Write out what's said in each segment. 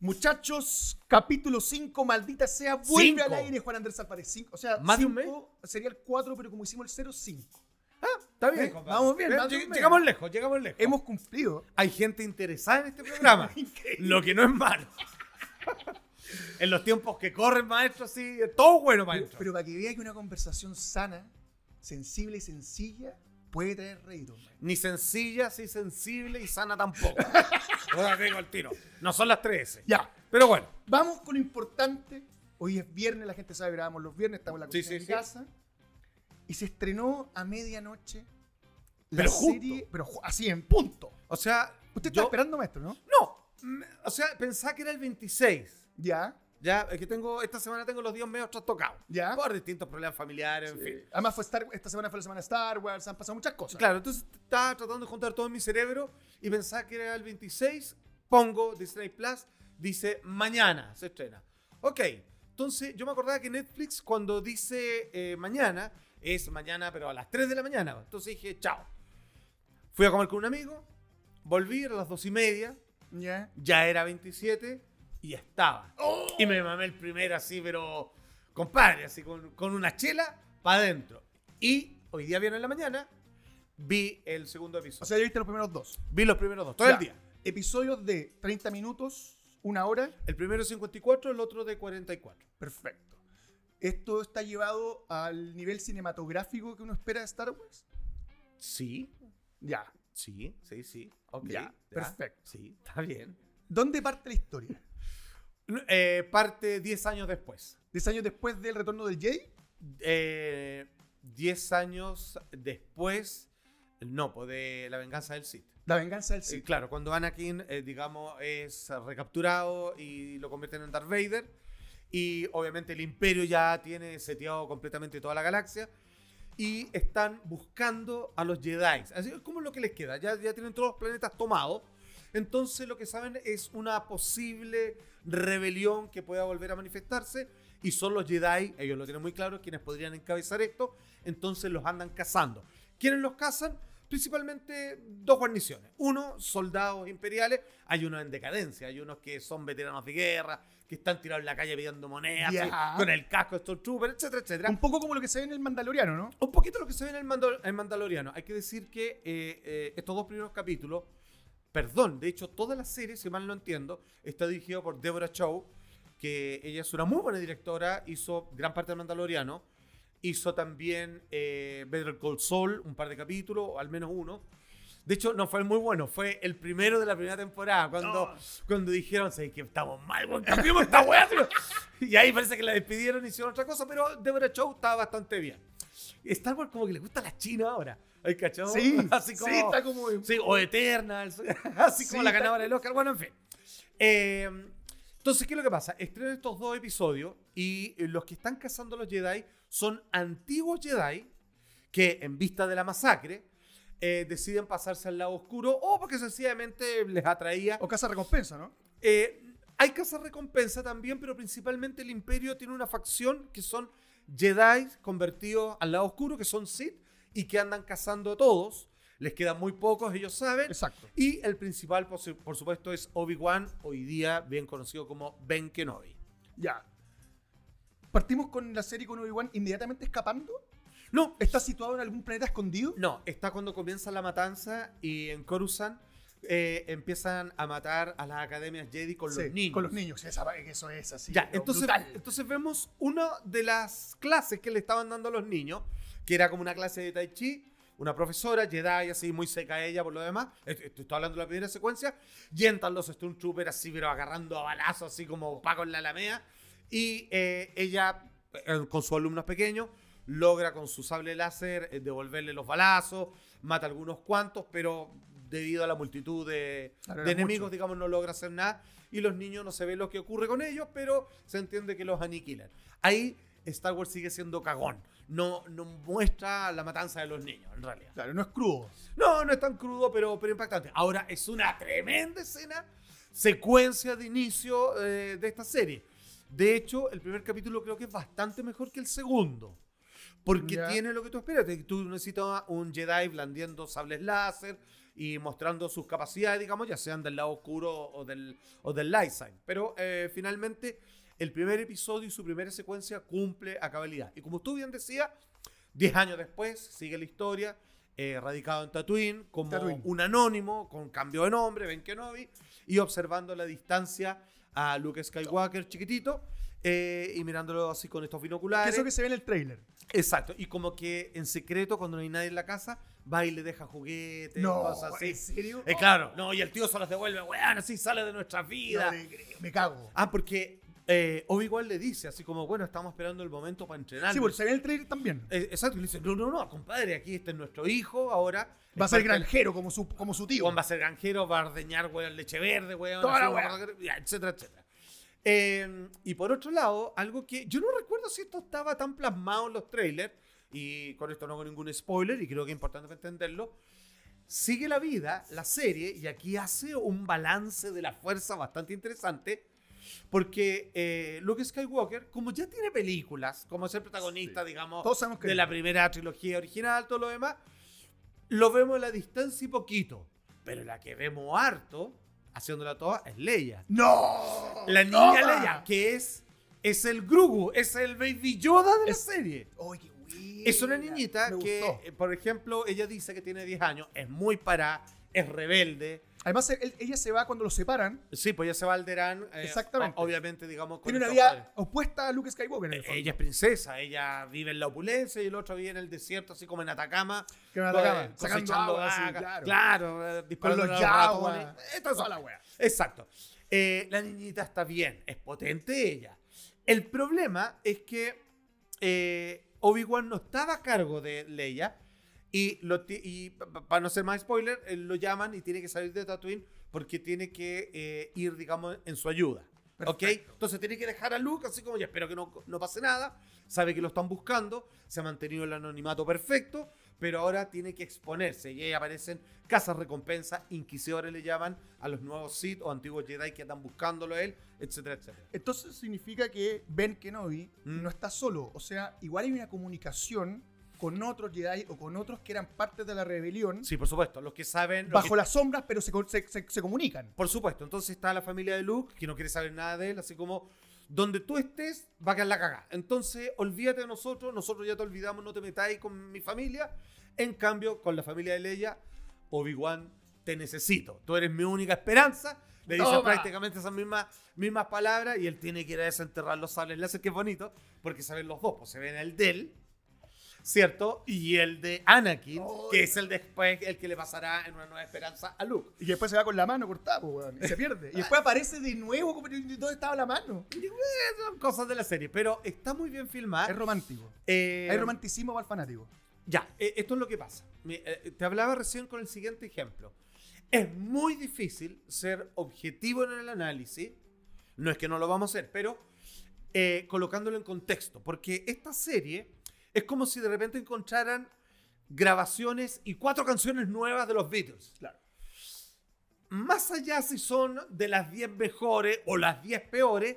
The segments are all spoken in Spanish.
Muchachos, capítulo 5, maldita sea, vuelve Cinco. al aire Juan Andrés Álvarez. 5, o sea, ¿Más de un cinco sería el 4, pero como hicimos el 0, 5. Ah, está bien, Eh, vamos bien, lleg-. Llegamos lejos, llegamos lejos. Hemos cumplido. Hay gente interesada en este programa. Lo que no es malo. en los tiempos que corren, maestro, sí, todo bueno, maestro. pero para que vea que una conversación sana, sensible y sencilla puede traer rédito. man. Ni sencilla, así sensible y sana tampoco. Ahora tengo el tiro. No son las 13. Ya, Pero bueno, vamos con lo importante. Hoy es viernes, la gente sabe que grabamos los viernes, estamos en la Sí, cocina sí, de mi sí. casa. Y se estrenó a medianoche la Pero justo. serie, pero así en punto. o sea, Usted está yo- esperando, maestro, ¿no? No, o sea, pensaba que era el 26. Ya, Ya, es que tengo, esta semana tengo los días medio trastocados. ya. Por distintos problemas familiares, en Sí. fin. Además, fue Star, esta semana fue la semana de Star Wars, han pasado muchas cosas. Claro, entonces estaba tratando de juntar todo en mi cerebro y pensaba que era el 26. Pongo Disney Plus, dice mañana se estrena. Ok, entonces yo me acordaba que Netflix cuando dice eh, mañana es mañana, pero a las 3 de la mañana. Entonces dije, chao. Fui a comer con un amigo, volví a las 2 y media, Ya. ya era 27 y estaba. Y me mamé el primero así, pero compadre, así con, con una chela para adentro. Y hoy día viene en la mañana, vi el segundo episodio. O sea, ya viste los primeros dos. vi los primeros dos, todo el día. Episodios de 30 minutos, una hora. El primero 54, el otro de 44. Perfecto. ¿Esto está llevado al nivel cinematográfico que uno espera de Star Wars? Sí, Ya. sí, sí, sí. Ok. Ya, perfecto. Sí, está bien. ¿Dónde parte la historia? Eh, parte 10 años después. ¿Diez años después del retorno del Jedi? Eh, 10 años después, no, pues de la venganza del Sith. La venganza del Eh, Sith. claro, cuando Anakin, eh, digamos, es recapturado y lo convierten en Darth Vader. Y obviamente el Imperio ya tiene seteado completamente toda la galaxia. Y están buscando a los Jedi. Así es como lo que les queda. Ya, ya tienen todos los planetas tomados. Entonces lo que saben es una posible rebelión que pueda volver a manifestarse. Y son los Jedi, ellos lo tienen muy claro, quienes podrían encabezar esto. Entonces los andan cazando. ¿Quiénes los cazan? Principalmente dos guarniciones. Uno, soldados imperiales. Hay unos en decadencia. Hay unos que son veteranos de guerra, que están tirados en la calle pidiendo monedas, con el casco de Stormtrooper, etcétera, etcétera. Un poco como lo que se ve en el Mandaloriano, ¿no? Un poquito lo que se ve en el, en Mandaloriano. Hay que decir que eh, eh, estos dos primeros capítulos, perdón, de hecho, toda la serie, si mal no entiendo, está dirigida por Deborah Chow, que ella es una muy buena directora, hizo gran parte del Mandaloriano, hizo también eh, Better Call Saul, un par de capítulos, al menos uno. De hecho, no fue muy bueno, fue el primero de la primera temporada, cuando, Oh. cuando dijeron, "Sabes que estamos mal, cambiamos esta weá. Y ahí parece que la despidieron y hicieron otra cosa, pero Deborah Chow estaba bastante bien. Star Wars como que le gusta a la China ahora. ¿Hay cachado? Sí, así como, sí, está como... sí, o Eternals, así como Sí, la ganadora del Oscar. Bueno, en fin. Eh, entonces, ¿qué es lo que pasa? Estrenan estos dos episodios y eh, los que están cazando a los Jedi son antiguos Jedi que, en vista de la masacre, eh, deciden pasarse al lado oscuro o porque sencillamente les atraía O casa recompensa, ¿no? eh, hay cazar recompensa también, pero principalmente el Imperio tiene una facción que son Jedi convertidos al lado oscuro, que son Sith, y que andan cazando a todos. Les quedan muy pocos, ellos saben. Exacto. Y el principal, por, su- por supuesto, es Obi-Wan, hoy día bien conocido como Ben Kenobi. Ya. Partimos con la serie con Obi-Wan inmediatamente escapando. No, ¿Está situado en algún planeta escondido? no, está cuando comienza la matanza y en Coruscant eh, empiezan a matar a las academias Jedi con Sí, los niños. Con los niños. Eso es así. Ya, entonces, brutal. entonces vemos una de las clases que le estaban dando a los niños, que era como una clase de Tai Chi, una profesora, Jedi, así muy seca ella por lo demás. Estoy, hablando de la primera secuencia. Y entran los Stormtroopers así, pero agarrando a balazos, así como Paco en la Alameda. Y eh, ella, eh, con sus alumnos pequeños, logra con su sable láser eh, devolverle los balazos, mata algunos cuantos, pero debido a la multitud de, Claro, de eran enemigos, digamos, no logra hacer nada. Y los niños no se ve lo que ocurre con ellos, pero se entiende que los aniquilan. Ahí Star Wars sigue siendo cagón. No, no muestra la matanza de los niños, en realidad. Claro, no es crudo. No, no es tan crudo, pero, pero impactante. Ahora, es una tremenda escena, secuencia de inicio eh, de esta serie. De hecho, el primer capítulo creo que es bastante mejor que el segundo. Porque tiene lo que tú esperas. Tú necesitas un Jedi blandiendo sables láser y mostrando sus capacidades, digamos, ya sean del lado oscuro o del, o del light side. Pero eh, finalmente, el primer episodio y su primera secuencia cumple a cabalidad. Y como tú bien decías, 10 años después sigue la historia, eh, radicado en Tatooine, como Tatooine. un anónimo, con cambio de nombre, Ben Kenobi, y observando la distancia a Luke Skywalker chiquitito. eh, y mirándolo así con estos binoculares. eso que se ve en el trailer. Exacto. Y como que en secreto, cuando no hay nadie en la casa, va y le deja juguetes, No, cosas así. ¿en serio? Eh, claro, no, y el tío se los devuelve, weón, así sale de nuestra No vida. te creo, me cago. Ah, porque eh, Obi-Wan le dice, así como, bueno, estamos esperando el momento para entrenar. Sí, porque se ve el trailer también. Eh, exacto, y le dice, no, no, no, compadre, aquí este es nuestro hijo, ahora. Va a ser granjero como su, como su tío. Juan va a ser granjero, va a ordeñar, weón, leche verde, weón. Toda la etcétera, etcétera. Eh, y por otro lado, algo que yo no recuerdo si esto estaba tan plasmado en los trailers, y con esto no hago ningún spoiler, y creo que es importante entenderlo. Sigue la vida, la serie, y aquí hace un balance de la fuerza bastante interesante, porque eh, Luke Skywalker, como ya tiene películas, como es el protagonista, digamos, Todos sabemos que de la primera trilogía original, todo lo demás, lo vemos a la distancia y poquito. Pero la que vemos harto, haciéndola toda, es Leia. ¡No! La niña ¡Toma! Leia, que es, es el Grogu, es el Baby Yoda de la Es- serie. Oye. Es una niñita que, gustó. eh, por ejemplo, ella dice que tiene 10 años, es muy parada, es rebelde. Además, él- ella se va cuando los separan. Sí, pues ella se va al Alderaan. eh, Exactamente. obviamente, digamos, con Tiene una vida padres. opuesta a Luke Skywalker. En el fondo. Ella es princesa, ella vive en la opulencia y el otro vive en el desierto, así como en Atacama. Que en Atacama, eh, sacando agua, así, claro. claro, eh, Con disparando los a yaguas. eh, esa Toda la wea. Exacto. Eh, la niñita está bien, es potente ella. El problema es que eh, Obi-Wan no estaba a cargo de Leia y, lo y para no ser más spoiler, lo llaman y tiene que salir de Tatooine porque tiene que eh, ir, digamos, en su ayuda. ¿Ok? Perfecto. Entonces tiene que dejar a Luke así como ya espero que no, no pase nada. Sabe que lo están buscando. Se ha mantenido el anonimato perfecto. Pero ahora tiene que exponerse. Y ahí aparecen casas recompensa, inquisidores le llaman a los nuevos Sith o antiguos Jedi que andan buscándolo a él, etcétera, etcétera. Entonces significa que Ben Kenobi Mm. no está solo. O sea, igual hay una comunicación con otros Jedi o con otros que eran parte de la rebelión Sí, por supuesto. Los que saben. los bajo que- las sombras, pero se, se- se- se comunican. Por supuesto. Entonces está la familia de Luke, que no quiere saber nada de él, así como. Donde tú estés, va a quedar la cagada. Entonces, olvídate de nosotros, nosotros ya te olvidamos, no te metáis con mi familia. En cambio, con la familia de Leia, Obi-Wan, te necesito. Tú eres mi única esperanza. Le dicen Toma. prácticamente esas mismas, mismas palabras y él tiene que ir a desenterrar los sables láser, que es bonito, porque se ven los dos. Pues se ven el de él, ¿cierto? Y el de Anakin, Oh, que es el después, el que le pasará en una nueva esperanza a Luke. Y después se va con la mano cortada, weón, y se pierde. Y después aparece de nuevo, como, ¿dónde estaba la mano? Son cosas de la serie, pero está muy bien filmada. Es romántico. Eh, Hay romanticismo para el fanático. Ya, eh, esto es lo que pasa. Eh, te hablaba recién con el siguiente ejemplo. Es muy difícil ser objetivo en el análisis. No es que no lo vamos a hacer, pero eh, colocándolo en contexto. Porque esta serie es como si de repente encontraran grabaciones y cuatro canciones nuevas de los Beatles. Claro. Más allá si son de las 10 mejores o las 10 peores,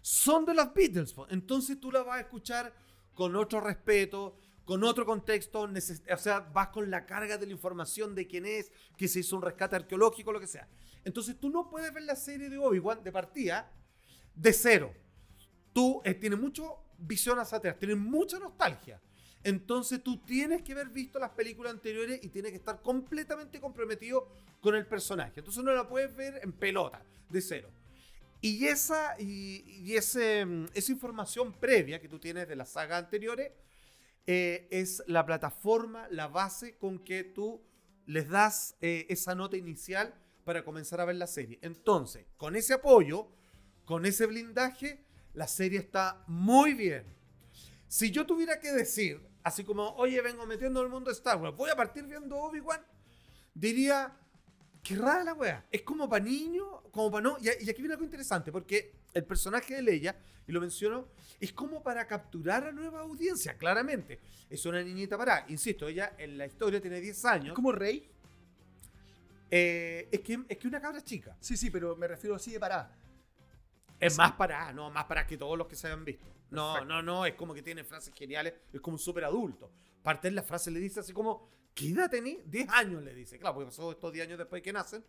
son de los Beatles. Entonces tú la vas a escuchar con otro respeto, con otro contexto, o sea, vas con la carga de la información de quién es, que se hizo un rescate arqueológico, lo que sea. Entonces tú no puedes ver la serie de Obi-Wan de partida de cero. Tú eh, tienes mucho visión hacia atrás, tienes mucha nostalgia. Entonces tú tienes que haber visto las películas anteriores y tienes que estar completamente comprometido con el personaje. Entonces no la puedes ver en pelota, de cero. Y esa, y ese, mm, esa información previa que tú tienes de las sagas anteriores eh, es la plataforma, la base con que tú les das eh, esa nota inicial para comenzar a ver la serie. Entonces, con ese apoyo, con ese blindaje, la serie está muy bien. Si yo tuviera que decir, así como, oye, vengo metiendo en el mundo de Star Wars, voy a partir viendo Obi-Wan, diría, qué rara la wea. Es como para niños, como para no. Y, y aquí viene algo interesante, porque el personaje de Leia, y lo menciono, es como para capturar a nueva audiencia, claramente. Es una niñita para, insisto, ella en la historia tiene 10 Es años. como Rey. Eh, es, que, es que una cabra chica. Sí, sí, pero me refiero así de parada. Es más para, no, más para que todos los que se hayan visto. No, Perfecto. no, no, es como que tiene frases geniales, es como un súper adulto. Parte de la frase le dice así como, ¿qué edad tenés? 10 años le dice. Claro, porque pasó estos 10 años después de que nacen.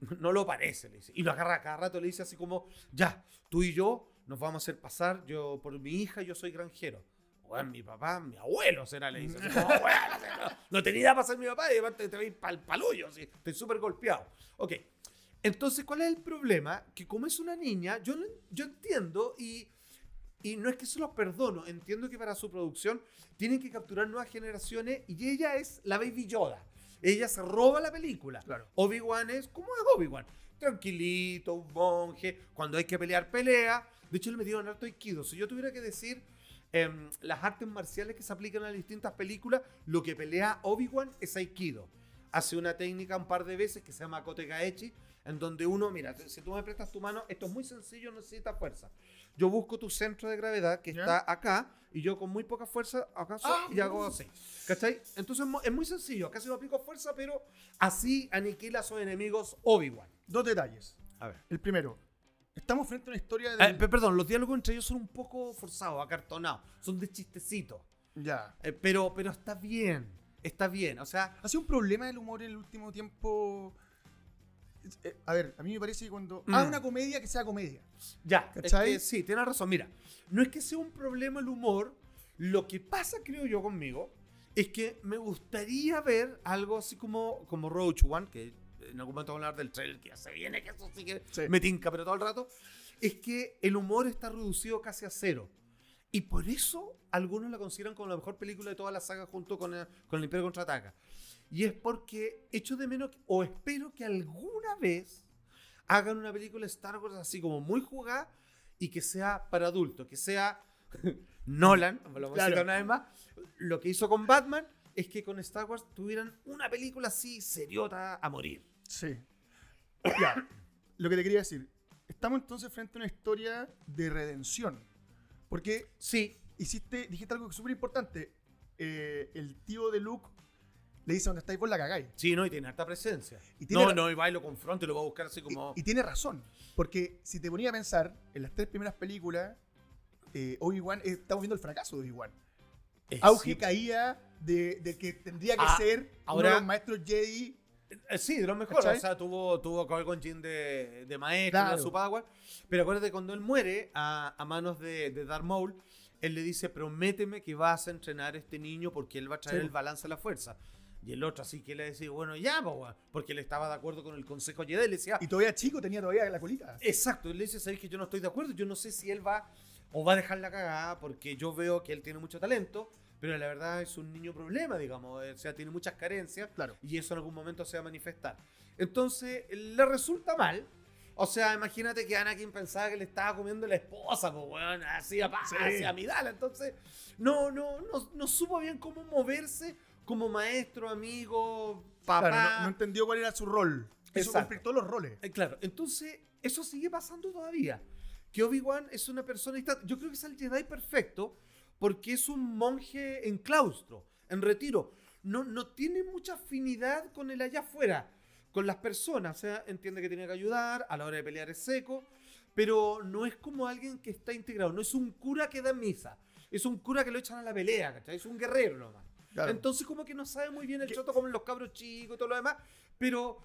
No lo parece, le dice. Y lo agarra cada rato, le dice así como, ya, tú y yo nos vamos a hacer pasar, yo por mi hija, yo soy granjero. Bueno, mi papá, mi abuelo será, le dice. Así como, "Bueno, no, no tenía idea para ser mi papá y aparte te veis pal palullo, así, estoy súper golpeado. Ok, entonces, ¿cuál es el problema? Que como es una niña, yo, yo entiendo y, y no es que se los perdono, entiendo que para su producción tienen que capturar nuevas generaciones y ella es la Baby Yoda. Ella se roba la película. Claro. Obi-Wan es como es Obi-Wan. Tranquilito, un monje. Cuando hay que pelear, pelea. De hecho, le metieron harto Aikido. Si yo tuviera que decir em, las artes marciales que se aplican a las distintas películas, lo que pelea Obi-Wan es Aikido. Hace una técnica un par de veces que se llama Kote Gaechi, en donde uno, mira, si tú me prestas tu mano, esto es muy sencillo, no necesita fuerza. Yo busco tu centro de gravedad que Ya. está acá y yo con muy poca fuerza acaso Ah, y hago así. ¿Cachai? Entonces es mu- es muy sencillo, casi no aplico fuerza, pero así aniquila a sus enemigos Obi-Wan. Dos detalles. A ver. El primero, estamos frente a una historia Eh, de... pe- perdón, los diálogos entre ellos son un poco forzados, acartonados, son de chistecito. ya. Eh, pero, pero está bien, está bien. O sea, Ha sido un problema el humor en el último tiempo. Es- eh, A ver, a mí me parece que cuando. Mm. Ah, una comedia que sea comedia. ya, es ¿Cachai? que sí, tienes razón. Mira, no es que sea un problema el humor, lo que pasa, creo yo, conmigo, es que me gustaría ver algo así como, como Roach One, que en algún momento vamos a hablar del trailer que ya se viene, que eso sí que Sí. me tinca, pero todo el rato, es que el humor está reducido casi a cero. Y por eso algunos la consideran como la mejor película de toda la saga junto con el, con el Imperio Contraataca. Y es porque echo de menos, o espero que alguna vez hagan una película de Star Wars así como muy jugada y que sea para adultos, que sea Nolan, lo vamos a Claro. citar una vez más, lo que hizo con Batman es que con Star Wars tuvieran una película así seriota a morir. Sí. ya. Lo que te quería decir. Estamos entonces frente a una historia de redención. Porque Sí, hiciste, dijiste algo súper importante. Eh, el tío de Luke le dice: ¿Dónde estáis vos la cagáis? sí, no, y tiene harta presencia. Y tiene no, no, y va y lo confronta y lo va a buscar así Y- como... Y, tiene razón. Porque si te ponía a pensar, en las tres primeras películas, eh, Obi-Wan, eh, estamos viendo el fracaso de Obi-Wan. Auge y sí, caída de, de que tendría que Ah, ser uno ahora- de los maestros Jedi. Eh, Sí, de los mejores. ¿Cachai? O sea, tuvo, tuvo Qui-Gon Jinn de, de maestro, Claro. su Padawan. Pero acuérdate, cuando él muere a, a manos de, de Darth Maul, él le dice, prométeme que vas a entrenar a este niño porque él va a traer Sí. el balance a la fuerza. Y el otro así que le decía, bueno, ya, weón", porque él estaba de acuerdo con el consejo Jedi. Le decía, Y todavía chico tenía todavía la colita. exacto. Él le dice, sabes que yo no estoy de acuerdo. Yo no sé si él va o va a dejar la cagada porque yo veo que él tiene mucho talento. Pero la verdad es un niño problema, digamos. O sea, tiene muchas carencias Claro. y eso en algún momento se va a manifestar. Entonces, le resulta mal. O sea, imagínate que Anakin pensaba que le estaba comiendo la esposa, pues, weón, así a Sí. hacia Amidala. Entonces, no, no, no, no supo bien cómo moverse como maestro, amigo, papá. Claro, no, no entendió cuál era su rol. Eso Exacto. todos los roles. Eh, Claro, entonces eso sigue pasando todavía. Que Obi-Wan es una persona. Yo creo que es el Jedi perfecto porque es un monje en claustro, en retiro. No, no tiene mucha afinidad con el allá afuera, con las personas. O sea, entiende que tiene que ayudar, a la hora de pelear es seco, pero no es como alguien que está integrado. No es un cura que da misa. Es un cura que lo echan a la pelea, ¿cachai? Es un guerrero nomás. Claro. Entonces como que no sabe muy bien el trato como los cabros chicos y todo lo demás, pero,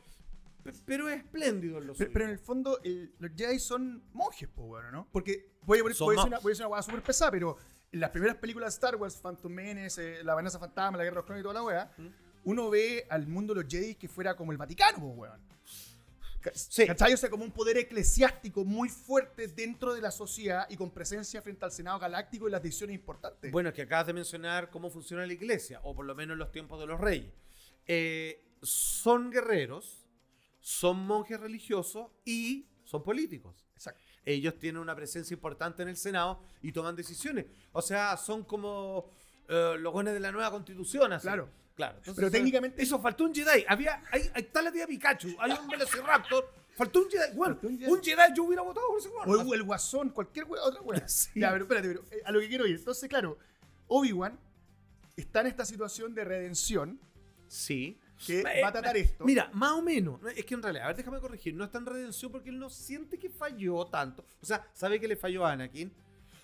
pe- pero es espléndido en lo Pero, pero en el fondo, el- los Jedi son monjes, pues, bueno, ¿no? Porque puede, Son puede ser ma- una, puede ser una hueá súper pesada, pero en las primeras películas de Star Wars, Phantom Menace, eh, La Amenaza Fantasma, La Guerra de los Clones y toda la weá, ¿Mm? uno ve al mundo de los Jedi que fuera como el Vaticano, pues, weón. Sí. ¿Cachai? O sea, como un poder eclesiástico muy fuerte dentro de la sociedad y con presencia frente al Senado Galáctico y las decisiones importantes. Bueno, es que acabas de mencionar cómo funciona la iglesia, o por lo menos en los tiempos de los reyes. Eh, son guerreros, son monjes religiosos y son políticos. Exacto. Ellos tienen una presencia importante en el Senado y toman decisiones. O sea, son como eh, los buenos de la nueva constitución. Así. Claro. Claro. Entonces, Pero técnicamente- Eso, faltó un Jedi. Había, ahí, ahí está la tía Pikachu, hay un Velociraptor. Faltó un Jedi. Bueno, Faltó un Jedi. un Jedi yo hubiera votado por ese weón. O el, guasón, cualquier wea, otra wea. Sí. Ya, pero espérate, pero eh, a lo que quiero ir. Entonces, claro, Obi-Wan está en esta situación de redención Sí. que Eh, va a tratar eh, esto. Mira, más o menos. Es que en realidad, a ver, déjame corregir. No está en redención porque él no siente que falló tanto. O sea, sabe que le falló a Anakin.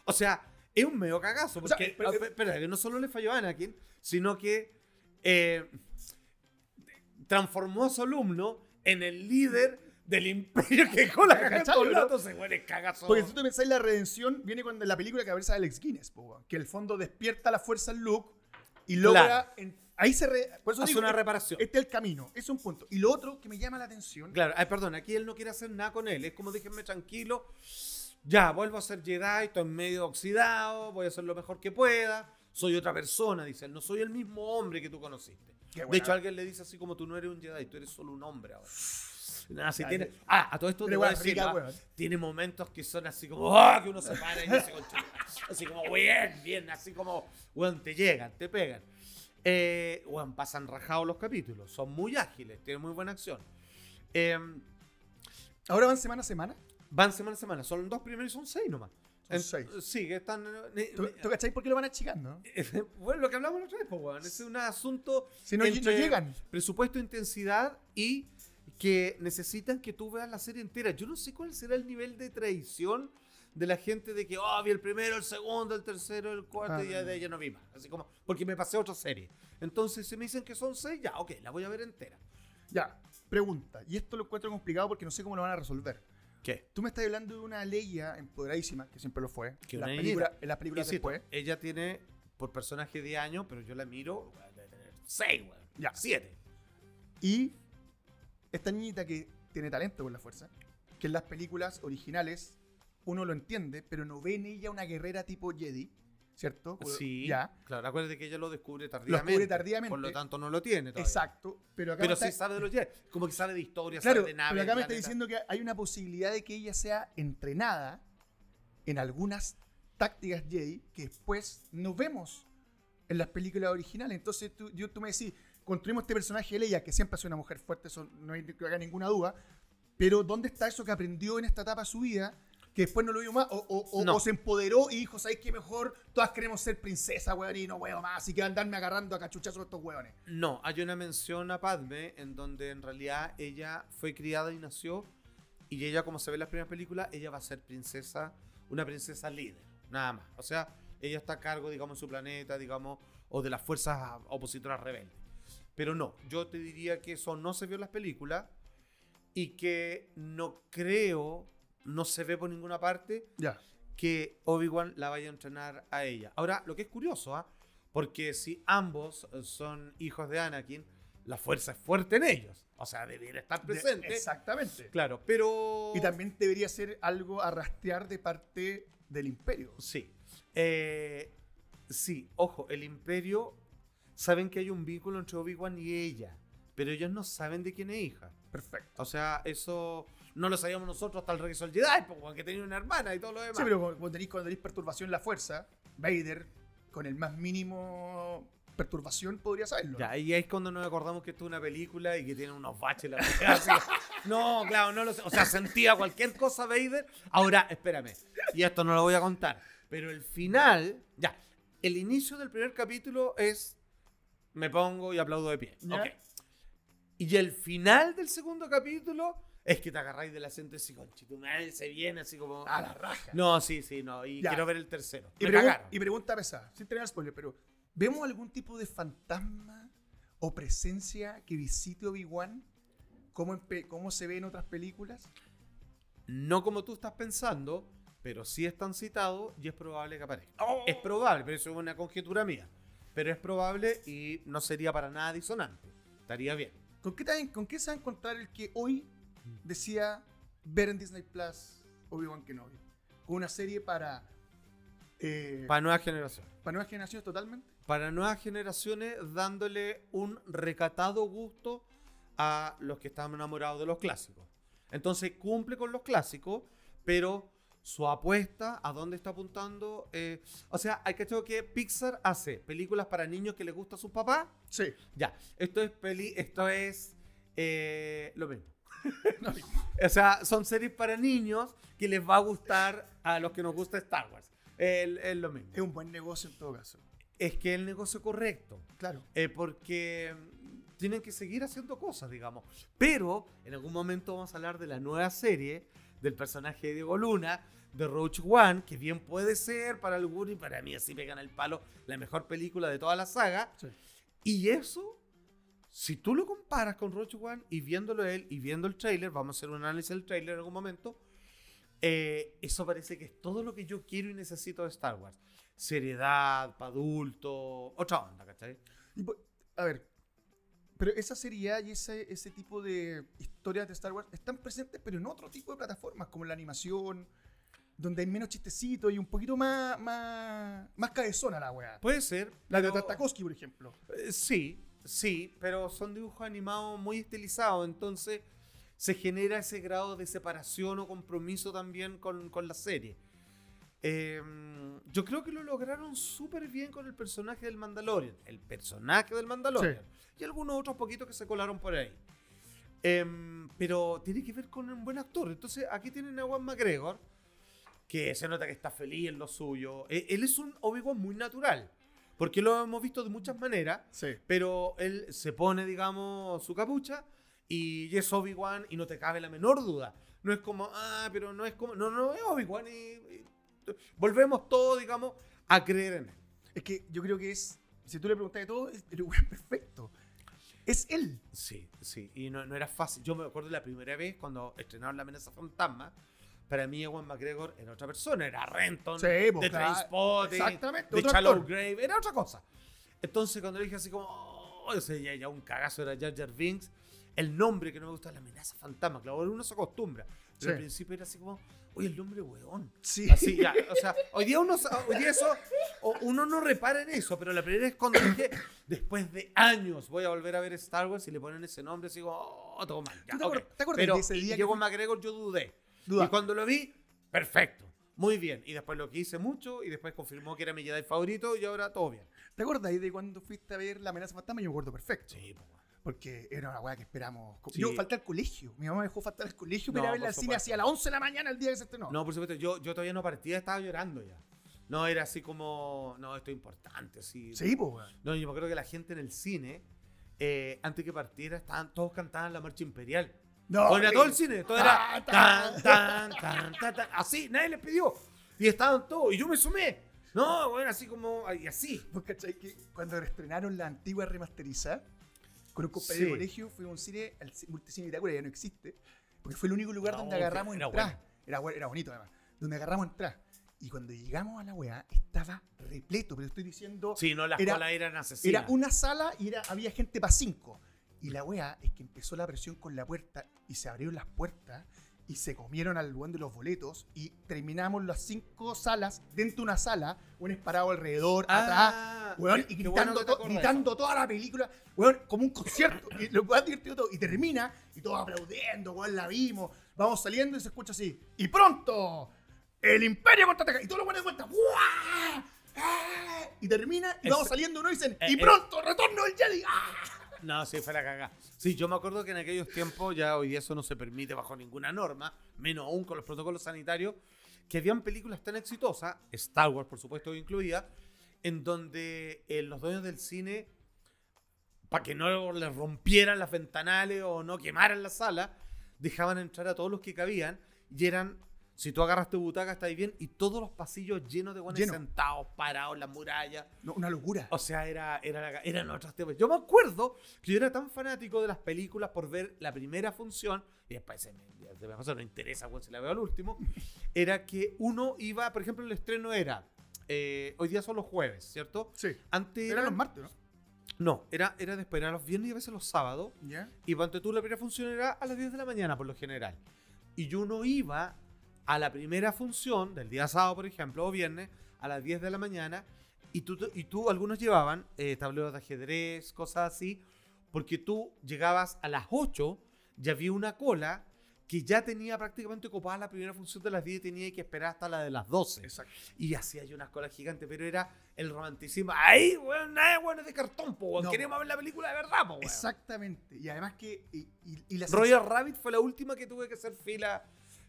O sea, es un medio cagazo. O sea, Porque, pero- no solo le falló a Anakin, sino que eh, transformó a su alumno en el líder del imperio que con la ¿Cachai, todos lados. Bueno, es cagazo. Porque si tú pensáis, la redención viene cuando en la película que aparece Alex Guinness, po, que el fondo despierta la fuerza en Luke y logra. Claro. en- ahí se. re- por eso Hace digo, una reparación. Este es el camino, es un punto. Y lo otro que me llama la atención. Claro, ay, perdón, aquí él no quiere hacer nada con él. Es como déjenme tranquilo. Ya, vuelvo a ser Jedi, estoy medio oxidado, voy a hacer lo mejor que pueda. Soy otra persona, dice él. No soy el mismo hombre que tú conociste. De hecho, alguien le dice así como tú no eres un Jedi, tú eres solo un hombre ahora. Nada, si tiene... Ah, a todo esto te voy a decir, rica, tiene momentos que son así como, ¡ah! que uno se para y dice, "Concha, así como, bien, bien, así como, weón, te llegan, te pegan. Eh, weón, pasan rajados los capítulos, son muy ágiles, tienen muy buena acción. Em, Ahora van semana a semana. Van semana a semana. Son dos primeros y son seis nomás. Son En- seis. Sí, que están. eh, ¿Tú, tú cacháis por qué lo van achicando? eh, bueno, lo que hablamos la otra vez, pues, weón. Es un asunto. Si no, no entre llegan. Presupuesto, intensidad y que necesitan que tú veas la serie entera. Yo no sé cuál será el nivel de traición de la gente de que, oh, vi el primero, el segundo, el tercero, el cuarto y ya Ah. de ella no vi más. Así como, porque me pasé a otra serie. Entonces, si me dicen que son seis, ya, ok, la voy a ver entera. Ya, pregunta. Y esto lo encuentro complicado porque no sé cómo lo van a resolver. ¿Qué? Tú me estás hablando de una Leia empoderadísima, que siempre lo fue. Que en, las películas, en las películas Insisto, después. ella tiene por personaje 10 años, pero yo la miro, debe tener 6, weón. Ya. 7. Y esta niñita que tiene talento con la fuerza, que en las películas originales uno lo entiende, pero no ve en ella una guerrera tipo Jedi, ¿cierto? Sí, Ya, claro, acuérdate que ella lo descubre tardíamente. descubre tardíamente. Por lo tanto, no lo tiene todavía. exacto. Pero acá Pero está- sí sabe de los Jedi. Como que sabe de historia, Claro, sabe de naves. pero acá me está diciendo que hay una posibilidad de que ella sea entrenada en algunas tácticas Jedi que después no vemos en las películas originales. Entonces tú, yo- tú me decís, construimos este personaje de Leia, que siempre ha sido una mujer fuerte, eso no hay que haga ninguna duda, pero ¿dónde está eso que aprendió en esta etapa de su vida? Que después no lo vio más, o, o- o- No. o se empoderó y dijo, ¿sabes qué mejor? Todas queremos ser princesa, weón, y no weón más, así que andarme agarrando a cachuchazos estos weones. No, hay una mención a Padme en donde en realidad ella fue criada y nació. Y ella, como se ve en las primeras películas, ella va a ser princesa, una princesa líder, nada más. O sea, ella está a cargo, digamos, en su planeta, digamos, o de las fuerzas opositoras rebeldes. Pero no, yo te diría que eso no se vio en las películas y que no creo, no se ve por ninguna parte que Obi-Wan la vaya a entrenar a ella. Ahora, lo que es curioso, ¿ah? porque si ambos eh, son hijos de Anakin, la fuerza es fuerte en ellos. O sea, debería estar De- presente. exactamente. Claro, pero... Y también debería ser algo a rastrear de parte del imperio. Sí. Eh, sí, ojo, el imperio saben que hay un vínculo entre Obi-Wan y ella, pero ellos no saben de quién es hija. Perfecto. O sea, eso no lo sabíamos nosotros hasta el regreso al Jedi, porque tenía una hermana y todo lo demás. Sí, pero cuando tenéis, cuando tenéis perturbación en la fuerza, Vader, con el más mínimo perturbación, podría saberlo. Ya, y ahí es cuando nos acordamos que esto es una película y que tiene unos baches la. No, claro, no lo sé. O sea, sentía cualquier cosa Vader. Ahora, espérame. Y esto no lo voy a contar. Pero el final, ya, el inicio del primer capítulo es me pongo y aplaudo de pie. Ya. Ok. Y el final del segundo capítulo es que te agarráis del acento y así, conchito, madre, se viene así como... A la raja. No, sí, sí, no. Y Ya. quiero ver el tercero. Y, Me pregun- cagaron. y pregunta pesada, sin tener spoiler, pero ¿vemos algún tipo de fantasma o presencia que visite Obi-Wan? ¿Cómo, en pe- ¿Cómo se ve en otras películas? No como tú estás pensando, pero sí están citados y es probable que aparezca. Oh. Es probable, pero eso es una conjetura mía. Pero es probable y no sería para nada disonante. Estaría bien. ¿Con qué, ¿Con qué se va a encontrar el que hoy decía ver en Disney Plus Obi-Wan Kenobi? Una serie para, eh, Para nuevas generaciones. para nuevas generaciones totalmente. Para nuevas generaciones dándole un recatado gusto a los que están enamorados de los clásicos. Entonces cumple con los clásicos, pero su apuesta, a dónde está apuntando. eh, o sea, hay que que Pixar hace películas para niños que les gusta a sus papás Sí. Ya, esto es peli, esto es eh, lo mismo. o sea, son series para niños que les va a gustar a los que nos gusta Star Wars. El- Es lo mismo. Es un buen negocio en todo caso. Es que el negocio correcto. Claro. eh, porque tienen que seguir haciendo cosas, digamos. Pero en algún momento vamos a hablar de la nueva serie del personaje de Diego Luna, de Roach One, que bien puede ser para algunos y para mí así pegan el palo la mejor película de toda la saga. Sí. Y eso, si tú lo comparas con Roach One y viéndolo él y viendo el trailer, vamos a hacer un análisis del trailer en algún momento, eh, eso parece que es todo lo que yo quiero y necesito de Star Wars. Seriedad, para adultos, otra onda, ¿cachai? A ver, pero esa seriedad y ese, ese tipo de historias de Star Wars están presentes, pero en otro tipo de plataformas, como la animación, donde hay menos chistecitos y un poquito más, más, más cabezona la weá. Puede ser. La de pero- Tartakovsky, por ejemplo. Eh, Sí, sí, pero son dibujos animados muy estilizados, entonces se genera ese grado de separación o compromiso también con, con la serie. Eh, yo creo que lo lograron súper bien con el personaje del Mandalorian, el personaje del Mandalorian, y algunos otros poquitos que se colaron por ahí. Em, pero tiene que ver con un buen actor. Entonces aquí tienen a Juan McGregor, que se nota que está feliz en lo suyo. Eh, él es un Obi-Wan muy natural, porque lo hemos visto de muchas maneras. Sí. Pero él se pone, digamos, su capucha y es Obi-Wan y no te cabe la menor duda. No es como, ah, pero no es como, no, no, es Obi-Wan y, y volvemos todos, digamos, a creer en él. Es que yo creo que es, si tú le preguntas de todo, es el perfecto. Es él. Sí, sí, y no, no era fácil. Yo me acuerdo la primera vez cuando estrenaron La amenaza fantasma. Para mí, Ewan McGregor era otra persona, era Renton, Sí, de pues, claro. Trainspotting, Exactamente, de era otra cosa. Entonces, cuando le dije así como, oh, ese ya, ya un cagazo era Jar Jar Binks, el nombre que no me gusta es La amenaza fantasma, claro, uno se acostumbra. Pero al Sí. principio era así como, oye, el nombre weón. Sí. Así ya, o sea, hoy día uno, hoy día eso, uno no repara en eso, pero la primera vez cuando dije, después de años voy a volver a ver Star Wars y le ponen ese nombre, así como, oh, todo mal. ya, ¿Tú te ok. acuer- te acuerdas pero de ese día que llegó fui- McGregor, yo dudé. Duda. Y cuando lo vi, perfecto, muy bien. Y después lo quise mucho y después confirmó que era mi Jedi favorito y ahora todo bien. ¿Te acuerdas ahí de cuando fuiste a ver La amenaza fantasma? Yo me acuerdo perfecto. Sí, weón. Porque era una weá que esperamos. Sí. Yo falté al colegio. Mi mamá me dejó faltar al colegio para No, ir a verla por al cine hacia las 11 de la mañana el día que se estrenó. No, por supuesto, yo, yo todavía no partía, estaba llorando ya. No, era así como, no, esto es importante, sí. Sí, pues. No, yo me acuerdo que la gente en el cine, eh, antes que partiera, estaban, todos cantaban la marcha imperial. No, Bueno, eh, todo el cine, todo era ta, tan, tan, tan, tan, tan, así, nadie les pidió. Y estaban todos, y yo me sumé. No, bueno, así como, y así. ¿Vos cachai que cuando estrenaron la antigua remasterizada, con un compañero Sí. de colegio, fuimos a un cine, al ci- multicine Bitácora, ya no existe, porque fue el único lugar No, donde agarramos era entrada. bueno. Era, bu- era bonito además. Donde agarramos entrada. Y cuando llegamos a la weá, estaba repleto, pero estoy diciendo, Sí, no, las Era- colas eran asesinas. era una sala y era, había gente para cinco. Y la weá es que empezó la presión con la puerta y se abrieron las puertas y se comieron al buen de los boletos y terminamos las cinco salas dentro de una sala, un parado alrededor, atrás, Ah, weón, qué- y gritando, bueno to- gritando toda la película, weón, como un concierto. y lo divertido todo. Y termina y todos aplaudiendo, weón, la vimos. Vamos saliendo y se escucha así. Y pronto, el Imperio contraataca. Y todos los buenos de vuelta. ¡buah! ¡Ah! Y termina y Es- vamos saliendo uno y dicen, eh, y eh. pronto, retorno del Jedi. ¡Ah! No, sí, fue la cagada. Sí, yo me acuerdo que en aquellos tiempos, ya hoy día eso no se permite bajo ninguna norma, menos aún con los protocolos sanitarios, que habían películas tan exitosas, Star Wars por supuesto incluida, en donde eh, los dueños del cine, para que no les rompieran las ventanales o no quemaran la sala, dejaban entrar a todos los que cabían y eran, si tú agarras tu butaca, está ahí bien, y todos los pasillos llenos de buenos Lleno. sentados, parados en las murallas. No, una locura. O sea, era, era la- eran otros temas. Yo me acuerdo que yo era tan fanático de las películas por ver la primera función, y después se me, se me no interesa pues, si la veo al último, era que uno iba, por ejemplo, el estreno era, eh, hoy día son los jueves, ¿cierto? Sí. Antes Eran los martes, ¿no? No, era, era después, eran los viernes y a veces los sábados, ¿Ya? y cuando tú la primera función era a las 10 de la mañana por lo general. Y yo no iba a la primera función del día sábado, por ejemplo, o viernes, a las 10 de la mañana. Y tú, y tú algunos llevaban eh, tableros de ajedrez, cosas así, porque tú llegabas a las 8, ya había una cola que ya tenía prácticamente ocupada la primera función de las 10 y tenía que esperar hasta la de las 12. Exacto. Y hacía yo unas colas gigantes, pero era el romanticismo. ¡Ay, weón! Nada, weón, es de cartón, po. No, Queremos ver la película de verdad, po, weón. Exactamente. Y además que. Y, y, y la Roger Rabbit fue la última que tuve que hacer fila.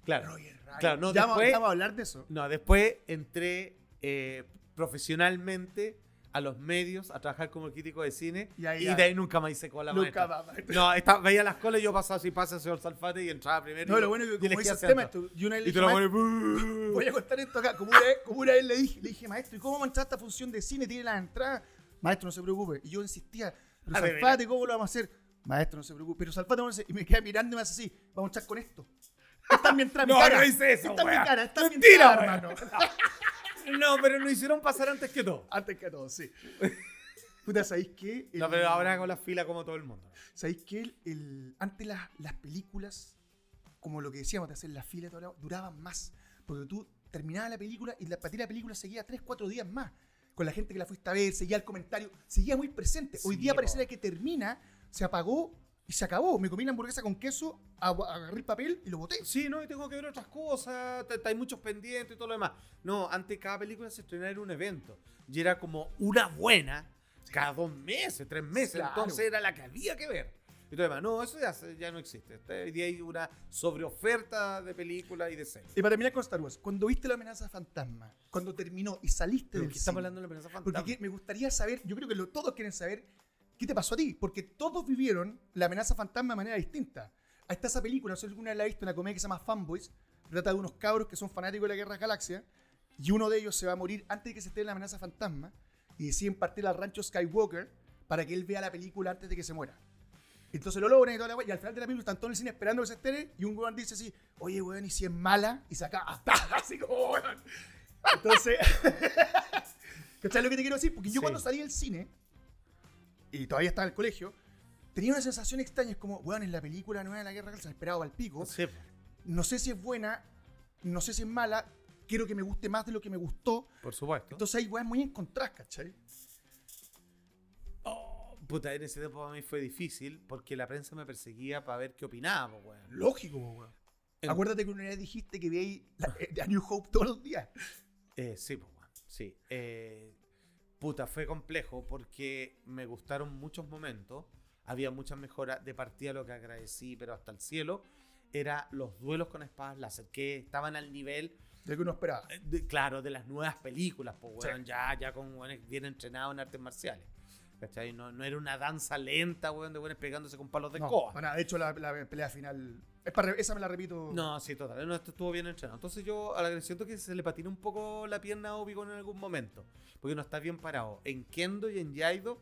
Claro. Roger Rabbit. Claro, no, ya después- vamos a hablar de eso. No, después entré eh, profesionalmente a los medios a trabajar como crítico de cine Y ahí y ya- de ahí nunca más hice cola. Nunca maestro. No, esta- veía las colas y yo pasaba así, pasa señor Salfate y entraba primero. No, y- lo bueno es que como dice el tema, esto, y una vez le Y te dije, lo "Maestro, pones. voy a contar esto acá. Como una, vez, como una vez le dije, le dije, maestro, ¿y cómo vamos a entrar a esta función de cine? Tiene las entradas. Maestro, no se preocupe. Y yo insistía, pero Ah, Salfate, ¿cómo lo vamos a hacer? Maestro, no se preocupe. Pero Salfate. Y me queda mirando y me hace así, vamos a entrar con esto. Esta es mi No, cara. no hice eso, Esta es mi cara, mi hermano. No, pero nos hicieron pasar antes que todo. Antes que todo, sí. Puta, ¿sabéis qué? No, pero ahora hago la fila como todo el mundo. ¿Sabéis que el, el- antes las, las películas, como lo que decíamos de hacer la fila, todo lo- duraban más? Porque tú terminabas la película y la, para ti la película seguía 3, 4 días más. Con la gente que la fuiste a ver, seguía el comentario, seguía muy presente. Hoy Sí, día po. pareciera que termina, se apagó y se acabó. Me comí la hamburguesa con queso, agarré el papel y lo boté. Sí, no, y tengo que ver otras cosas, hay muchos pendientes y todo lo demás. No, antes cada película se estrenaba en un evento. Y era como una buena cada dos meses, tres meses. Claro. Entonces era la que había que ver. Y todo lo demás. No, eso ya, ya no existe. Este, Hoy día hay una sobreoferta de películas y de series. Y para terminar con Star Wars, cuando viste la amenaza fantasma, cuando terminó y saliste Pero del ¿qué estamos hablando de la amenaza Porque fantasma? que- me gustaría saber, yo creo que lo- todos quieren saber qué te pasó a ti, porque todos vivieron la amenaza fantasma de manera distinta. Ahí está esa película, no sé si alguna vez la ha visto, una comedia que se llama Fanboys, trata de unos cabros que son fanáticos de la Guerra Galaxia, y uno de ellos se va a morir antes de que se esté la amenaza fantasma, y deciden partir al rancho Skywalker para que él vea la película antes de que se muera. Entonces lo logran y toda la y al final de la película están todos en el cine esperando que se estere, y un weón dice así, oye weón, ¿y si es mala? Y se acaba, así como weón. Entonces, ¿cachai lo que te quiero decir? Porque yo Sí. cuando salí del cine, y todavía estaba en el colegio, tenía una sensación extraña, es como, weón, en la película nueva de la Guerra Galaxia, esperaba al pico, Sí, no sé si es buena, no sé si es mala, quiero que me guste más de lo que me gustó, por supuesto. entonces hay weas muy encontradas, ¿cachai? Oh, puta, en ese tiempo para mí fue difícil porque la prensa me perseguía para ver qué opinaba, weón. Lógico, weón. En- Acuérdate que una vez dijiste que veíais la- eh, A New Hope todos los días. Eh, sí, pues, weón, sí. Eh, puta, fue complejo porque me gustaron muchos momentos. Había muchas mejoras. De partida lo que agradecí, pero hasta el cielo, era los duelos con espadas láser, que estaban al nivel, De que uno esperaba. de- claro, de las nuevas películas, pues, Sí. ya, ya con bien entrenados en artes marciales. ¿Cachai? No, no era una danza lenta, weón, de weones pegándose con palos de No, escoba. nada. de hecho, la, la pelea final. es para esa me la repito. No, sí, total. No, esto estuvo bien entrenado. Entonces yo a la siento que se le patina un poco la pierna a Obi-Wan en algún momento. Porque no está bien parado. En Kendo y en Yaido,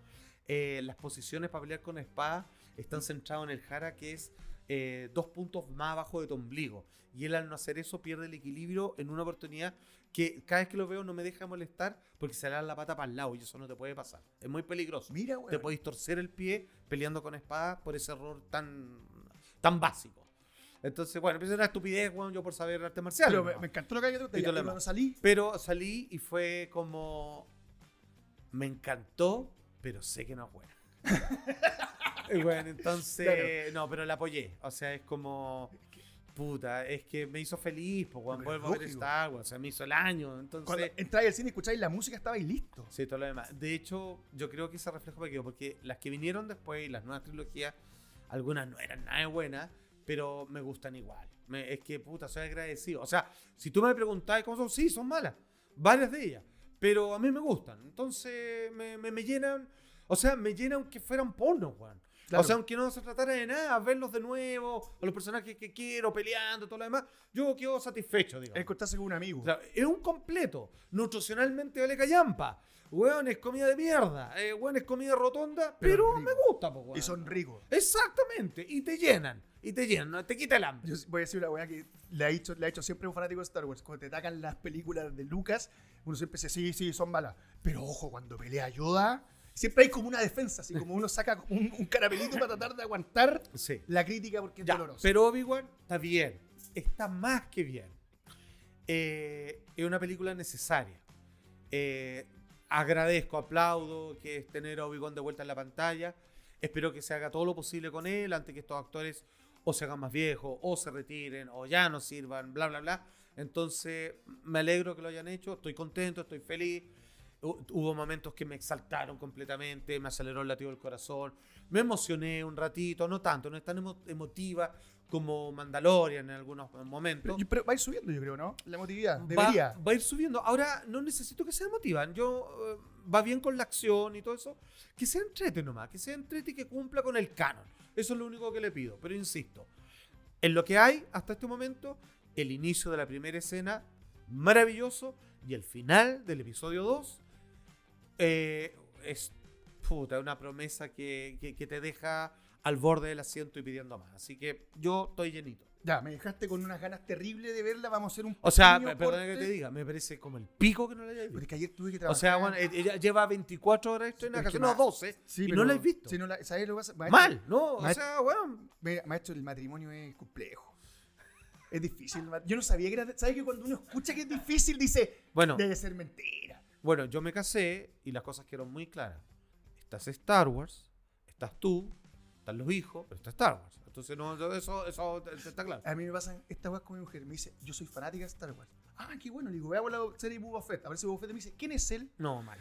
eh, las posiciones para pelear con espada están centradas en el Hara, que es eh, dos puntos más abajo de tu ombligo. Y él al no hacer eso pierde el equilibrio en una oportunidad que cada vez que lo veo no me deja molestar porque se le da la pata para el lado y eso no te puede pasar. Es muy peligroso. Mira, Te weón. podéis torcer el pie peleando con espada por ese error tan, tan básico. Entonces, bueno, pues era una estupidez, weón, yo por saber arte marcial. Pero me, me encantó lo que lo cuando demás. salí. Pero salí y fue como. Me encantó, pero sé que no es buena. Bueno, entonces. No, pero la apoyé. O sea, es como. Puta, es que me hizo feliz, pues, weón, vuelvo a ver. Star Wars, o sea, me hizo el año. Entonces. Cuando entráis al cine y escucháis la música, estabais listo. Sí, todo lo demás. De hecho, yo creo que ese reflejo me quedó porque las que vinieron después y las nuevas trilogías, algunas no eran nada buenas, pero me gustan igual. Me- es que, puta, soy agradecido. O sea, si tú me preguntás cómo son, sí, son malas. Varias de ellas. Pero a mí me gustan. Entonces, me, me, me llenan. O sea, me llenan aunque fueran porno, weón. Claro. O sea, aunque no se tratara de nada, verlos de nuevo, a los personajes que quiero peleando, todo lo demás, yo quedo satisfecho, digamos. Encontrarse con un amigo. O sea, es un completo. Nutricionalmente vale callampa. Weón, es comida de mierda. Eh, weón, es comida rotonda, Pero pero, me gusta, po, weón. y son ricos. Exactamente. Y te llenan. Y te llenan. no Te quita el hambre. Yo voy a decir una weá que le ha, dicho, le ha hecho siempre un fanático de Star Wars. Cuando te atacan las películas de Lucas, uno siempre dice, sí, sí, son malas. Pero ojo, cuando pelea Yoda, siempre hay como una defensa, así como uno saca un, un caramelito para tratar de aguantar Sí. la crítica porque es Ya, doloroso. pero Obi-Wan está bien. Está más que bien. Eh, es una película necesaria. Eh, agradezco, aplaudo que es tener a Obi-Wan de vuelta en la pantalla. Espero que se haga todo lo posible con él antes que estos actores o se hagan más viejos, o se retiren, o ya no sirvan, bla, bla, bla. Entonces, me alegro que lo hayan hecho, estoy contento, estoy feliz. Hu- Hubo momentos que me exaltaron completamente, me aceleró el latido del corazón, me emocioné un ratito, no tanto, no es tan emo- emotiva como Mandalorian en algunos momentos. Pero, pero va a ir subiendo, yo creo, ¿no? La emotividad. va, Debería. va a ir subiendo. Ahora no necesito que sea motivan. Yo eh, va bien con la acción y todo eso. Que sea entrete nomás, que sea entrete y que cumpla con el canon. Eso es lo único que le pido. Pero insisto, en lo que hay hasta este momento, el inicio de la primera escena, maravilloso, y el final del episodio 2 eh, es puta, una promesa que, que- que te deja al borde del asiento y pidiendo más. Así que yo estoy llenito. Ya, me dejaste con unas ganas terribles de verla. Vamos a hacer un O sea, pequeño pe- perdona que te diga, me parece como el pico que no la hayas visto. es que ayer tuve que O trabajar. sea, bueno, ella lleva 24 horas estrenada, casi no ma- 12, Sí, y pero- no la has visto. No la, ¿sabes lo que pasa? Maestro- Mal, ¿no? O sea, bueno, maestro, el matrimonio es complejo. Es difícil. Yo no sabía que era. ¿Sabes que cuando uno escucha que es difícil, dice. bueno, Debe ser mentira. Bueno, yo me casé y las cosas quedaron muy claras. Estás Star Wars, estás tú, están los hijos, pero está Star Wars. Entonces, no, eso, eso está claro. A mí me pasan estas cosas con mi mujer. Me dice, yo soy fanática de Star Wars. Ah, qué bueno. Le digo, veamos la serie Boba Fett. A ver si Boba Fett me dice, ¿quién es él? No, mal.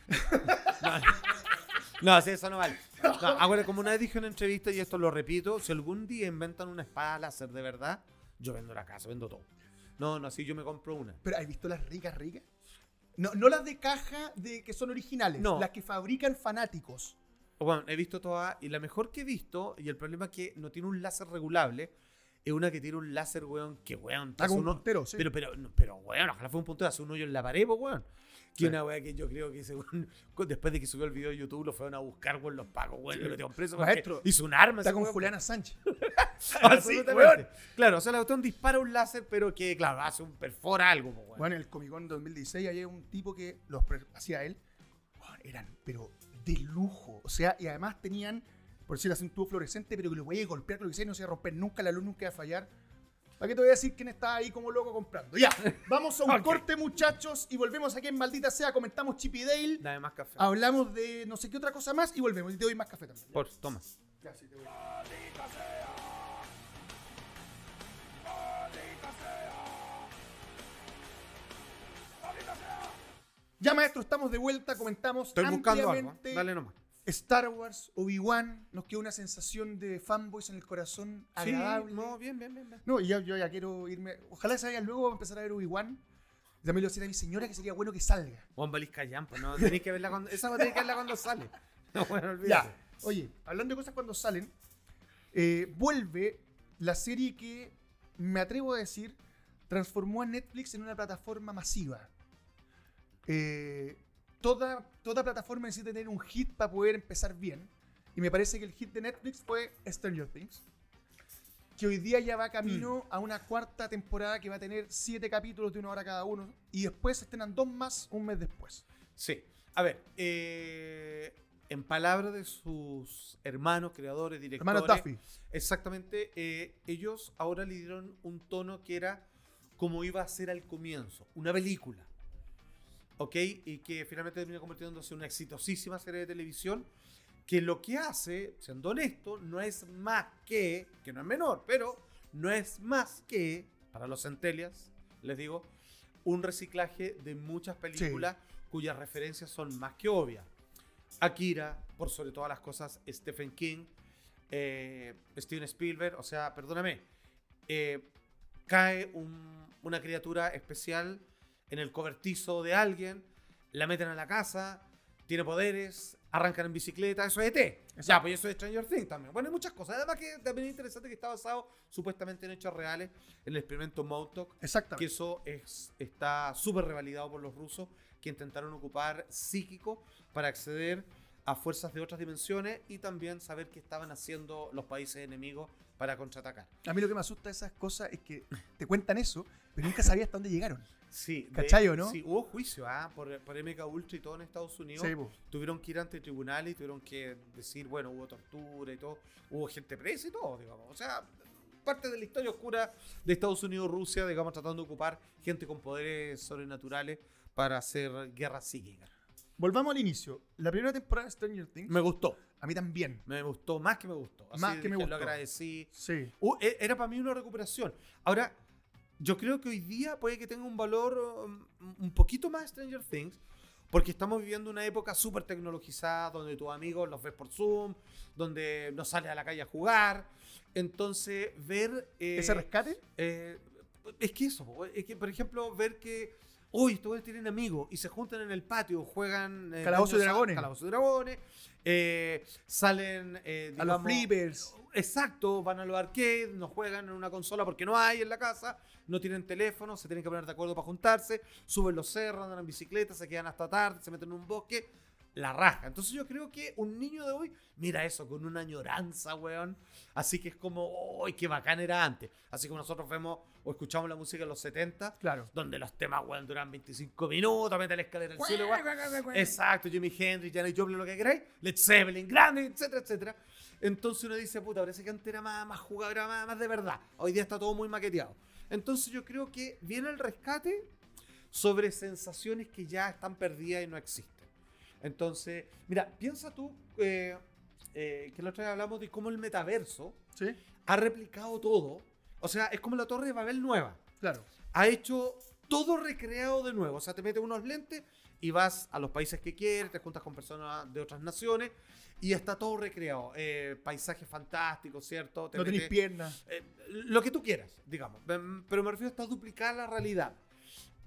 No, no, sí, eso no vale. No, acuérdate, como una vez dije en una entrevista, y esto lo repito, si algún día inventan una espada láser de verdad, yo vendo la casa, vendo todo. No, no, sí, yo me compro una. Pero ¿has visto las ricas, ricas? No, no las de caja de que son originales. No. Las que fabrican fanáticos. Bueno, he visto todas, y la mejor que he visto, y el problema es que no tiene un láser regulable, es una que tiene un láser, weón, que weón. un uno- puntero, sí. Pero, pero, pero, weón, ojalá fue un puntero, hace un hoyo en la pared, weón. Que Sí. una weá que yo creo que weón, cu- después de que subió el video de YouTube, lo fueron a buscar, weón, los pagos, weón, lo metieron preso. Maestro, hizo un arma. Está con weón. Juliana Sánchez. Absolutamente. weón. Claro, o sea, la cuestión dispara un láser, pero que, claro, hace un perfora algo, weón. Bueno, en el Comic Con 2016 había un tipo que los hacía él. Bueno, eran, pero de lujo. O sea, y además tenían, por decirlo así, un tubo fluorescente, pero que lo podía golpear, lo que sea, no se iba a romper nunca, la luz nunca iba a fallar. ¿Para qué te voy a decir quién está ahí como loco comprando? Ya, vamos a un corte, muchachos, y volvemos aquí en Maldita Sea. Comentamos Chip y Dale, Dame más café. hablamos de no sé qué otra cosa más y volvemos. Y te doy más café también. Por, toma. Ya, sí, te voy. Ya, maestro, estamos de vuelta. Comentamos Estoy buscando algo. ¿eh? Dale nomás. Star Wars, Obi-Wan. Nos quedó una sensación de fanboys en el corazón agradable. Sí, no, bien, bien, bien. bien. No, y ya- yo ya quiero irme. Ojalá se vaya luego a empezar a ver Obi-Wan. También lo decía a mi señora que sería bueno que salga. Juan Callampa, pues, no tenéis que verla cuando. Esa va a tener que verla cuando sale. No, bueno, olvídate. Ya. Oye, hablando de cosas cuando salen, eh, vuelve la serie que, me atrevo a decir, transformó a Netflix en una plataforma masiva. Eh, toda, toda plataforma necesita tener un hit para poder empezar bien. Y me parece que el hit de Netflix fue Stranger Things. Que hoy día ya va camino a una cuarta temporada que va a tener siete capítulos de una hora cada uno. Y después se estrenan dos más un mes después. Sí. A ver, eh, en palabras de sus hermanos, creadores, directores. Hermano Duffy. Exactamente. eh, ellos ahora le dieron un tono que era como iba a ser al comienzo, una película. ¿Ok? Y que finalmente termina convirtiéndose en una exitosísima serie de televisión. Que lo que hace, siendo honesto, no es más que, que no es menor, pero no es más que, para los centelias, les digo, un reciclaje de muchas películas cuyas referencias son más que obvias. Akira, por sobre todas las cosas, Stephen King, eh, Steven Spielberg, o sea, perdóname, eh, cae un- una criatura especial en el cobertizo de alguien, la meten a la casa, tiene poderes, arrancan en bicicleta, eso es ET. Ya, Exacto. pues eso es Stranger Things también. Bueno, hay muchas cosas. Además que también es interesante que está basado supuestamente en hechos reales en el experimento Montauk, que Exactamente. eso es, está súper revalidado por los rusos que intentaron ocupar psíquico para acceder a fuerzas de otras dimensiones y también saber qué estaban haciendo los países enemigos para contraatacar. A mí lo que me asusta de esas cosas es que te cuentan eso, pero nunca sabías hasta dónde llegaron. Sí, de- ¿Cachai o no? Sí, hubo juicio ¿ah? por, por MK Ultra y todo en Estados Unidos. Sí. Tuvieron que ir ante tribunales y tuvieron que decir, bueno, hubo tortura y todo, hubo gente presa y todo, digamos. O sea, parte de la historia oscura de Estados Unidos, Rusia, digamos, tratando de ocupar gente con poderes sobrenaturales para hacer guerra psíquica. Volvamos al inicio. La primera temporada de Stranger Things, Me gustó, a mí también. me gustó, más que me gustó. Así Más que me gustó. Lo agradecí. Sí. Uh, e- era para mí una recuperación. Ahora, yo creo que hoy día puede que tenga un valor um, un poquito más Stranger Things, Porque estamos viviendo una época súper tecnologizada, donde tus amigos los ves por Zoom, donde no sales a la calle a jugar. Entonces, ver... eh, ¿Ese rescate? eh, es que eso, es que, por ejemplo, ver que, uy, estos güeyes tienen amigos y se juntan en el patio, juegan... eh, Calabozo y Dragones. Calabozo y Dragones, eh, salen... eh, A los digamos, flippers. Exacto, van a los arcades, no juegan en una consola porque no hay en la casa, no tienen teléfono, se tienen que poner de acuerdo para juntarse, suben los cerros, andan en bicicleta, se quedan hasta tarde, se meten en un bosque, la raja. Entonces yo creo que un niño de hoy mira eso con una añoranza, weón. Así que es como, ¡ay, qué bacán era antes! Así como nosotros vemos o escuchamos la música de los 70, Claro. donde los temas, weón, duran 25 minutos, mete la escalera al cielo, weón. Exacto, Jimi Hendrix, Janis Joplin, lo que queráis, Led Zeppelin, grande, etcétera, etcétera. Entonces uno dice, puta, parece que antes era más, más jugado, era más, más de verdad. Hoy día está todo muy maqueteado. Entonces yo creo que viene el rescate sobre sensaciones que ya están perdidas y no existen. Entonces, mira, piensa tú eh, eh, que la otra vez hablamos de cómo el metaverso Sí, ha replicado todo. O sea, es como la Torre de Babel nueva claro. ha hecho todo recreado de nuevo. O sea, te metes unos lentes y vas a los países que quieres, te juntas con personas de otras naciones y está todo recreado. Eh, paisajes fantásticos, ¿cierto? Te No metes- piernas. eh, lo que tú quieras, digamos. Em, Pero me refiero a está duplicada la realidad.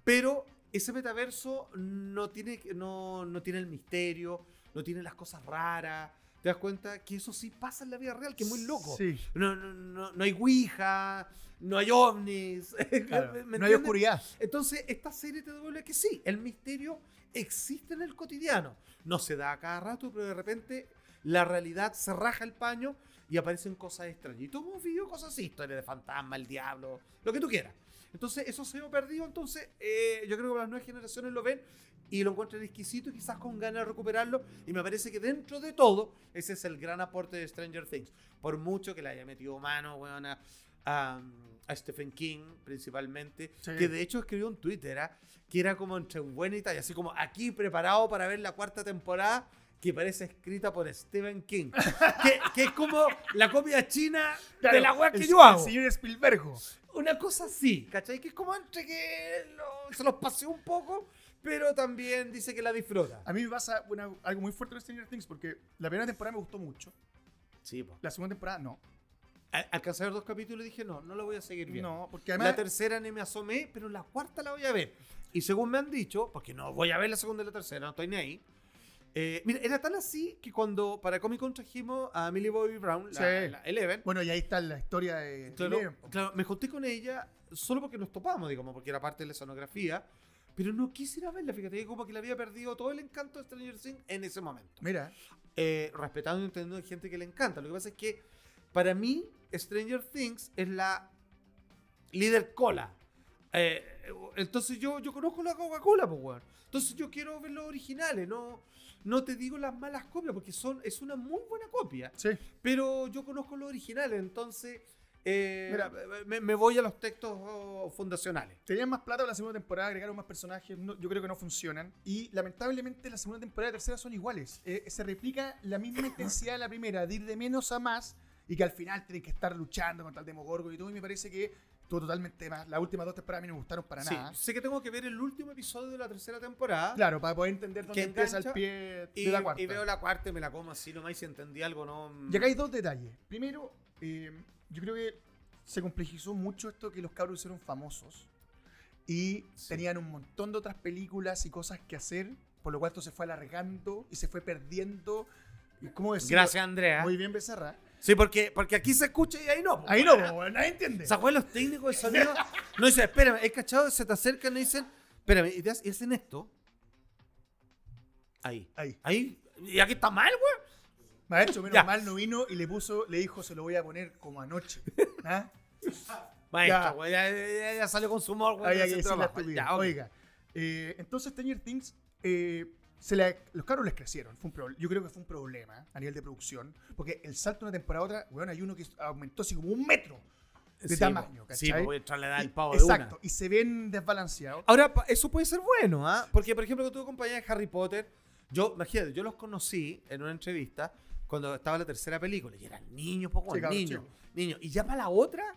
Pero ese metaverso no tiene, no, no tiene el misterio, no tiene las cosas raras. Te das cuenta que eso sí pasa en la vida real, que es muy loco. Sí, No, no, no, no hay Ouija, no hay ovnis. claro. ¿me No hay oscuridad. Entonces, esta serie te devuelve que sí, el misterio existe en el cotidiano. No se da a cada rato, pero de repente la realidad se raja el paño y aparecen cosas extrañas. Y todos hemos vivido cosas así, historias de fantasma, el diablo, lo que tú quieras. Entonces, eso se ha perdido. Entonces, eh, yo creo que las nuevas generaciones lo ven y lo encuentran exquisito y quizás con ganas de recuperarlo. Y me parece que dentro de todo, ese es el gran aporte de Stranger Things. Por mucho que le haya metido mano, weón, a, a- a Stephen King, principalmente, Sí. que de hecho escribió un Twitter, ¿ah? que era como entre buena y tal, así como aquí preparado para ver la cuarta temporada que parece escrita por Stephen King. que, que es como la copia china de Claro, la weá que el- yo hago. El señor Spielberg. Una cosa así, ¿cachai? Que es como entre que lo- se los paseó un poco, pero también dice que la disfruta. A mí me pasa una- algo muy fuerte con Stranger Things porque la primera temporada me gustó mucho. Sí, po. La segunda temporada no. Al- Alcancé a ver dos capítulos y dije, no, no lo voy a seguir viendo. No, porque la además. tercera ni me asomé, pero la cuarta la voy a ver. Y según me han dicho, porque no voy a ver la segunda y la tercera, no estoy ni ahí. Eh, mira, era tan así que cuando para Comic Con trajimos a Millie Bobby Brown, la, Sí. la Eleven, Bueno, y ahí está la historia de. claro, Eleven, claro, me junté con ella solo porque nos topamos, digamos, porque era parte de la escenografía, pero no quisiera verla, fíjate, como que le había perdido todo el encanto de Stranger Things en ese momento. Mira, Eh, respetando y entendiendo a gente que le encanta. Lo que pasa es que para mí Stranger Things es la líder cola. Eh, entonces yo, yo conozco la Coca-Cola, pues, weón. Entonces yo quiero ver los originales, no, no te digo las malas copias, porque son, es una muy buena copia. sí. Pero yo conozco los originales, entonces eh, Mira. me, me voy a los textos oh, fundacionales. Tenían más plata en la segunda temporada, agregaron más personajes. no- yo creo que no funcionan. Y lamentablemente la segunda temporada y la tercera son iguales. Eh, se replica la misma intensidad de la primera, de ir de menos a más. Y que al final tienen que estar luchando contra el Demogorgon y todo. Y me parece que estuvo totalmente más. Las últimas dos temporadas a mí no me gustaron para Sí, nada. sé que tengo que ver el último episodio de la tercera temporada. Claro, para poder entender dónde empieza el pie de Y, la cuarta. y veo la cuarta y me la como así nomás y si entendí algo no. Y acá hay dos detalles. Primero, eh, yo creo que se complejizó mucho esto que los cabros hicieron famosos. Y Sí. tenían un montón de otras películas y cosas que hacer, por lo cual esto se fue alargando y se fue perdiendo. ¿Y ¿Cómo decirlo? Gracias, Andrea. Muy bien, Becerra. Sí, porque, porque aquí se escucha y ahí no. Ahí no, nadie entiende. ¿Se acuerdan los técnicos de sonido? No dicen, espérame, ¿es cachado? Se te acercan y dicen, espérame, y, te hacen esto. Ahí. Ahí. Ahí. Y aquí está mal, güey. Maestro, menos Ya. mal no vino y le puso, le dijo, se lo voy a poner como anoche. ¿Ah? Maestro, Ya. güey, ya, ya- ya salió con su humor, güey. Oiga, eh, entonces Stranger Things, eh, se le- los carros les crecieron. Fue un pro- yo creo que fue un problema a nivel de producción. Porque el salto de una temporada a otra, bueno, hay uno que aumentó así como un metro de Sí, tamaño. Sí, ¿cachai? pues voy a entrarle a dar el Y- pavo de Exacto, una. y se ven desbalanceados. Ahora, eso puede ser bueno, ¿ah? Porque, por ejemplo, que tuve compañía de Harry Potter, yo, imagínate, yo los conocí en una entrevista cuando estaba la tercera película y eran niños, poco Sí, cabros niños, niños. Y ya para la otra,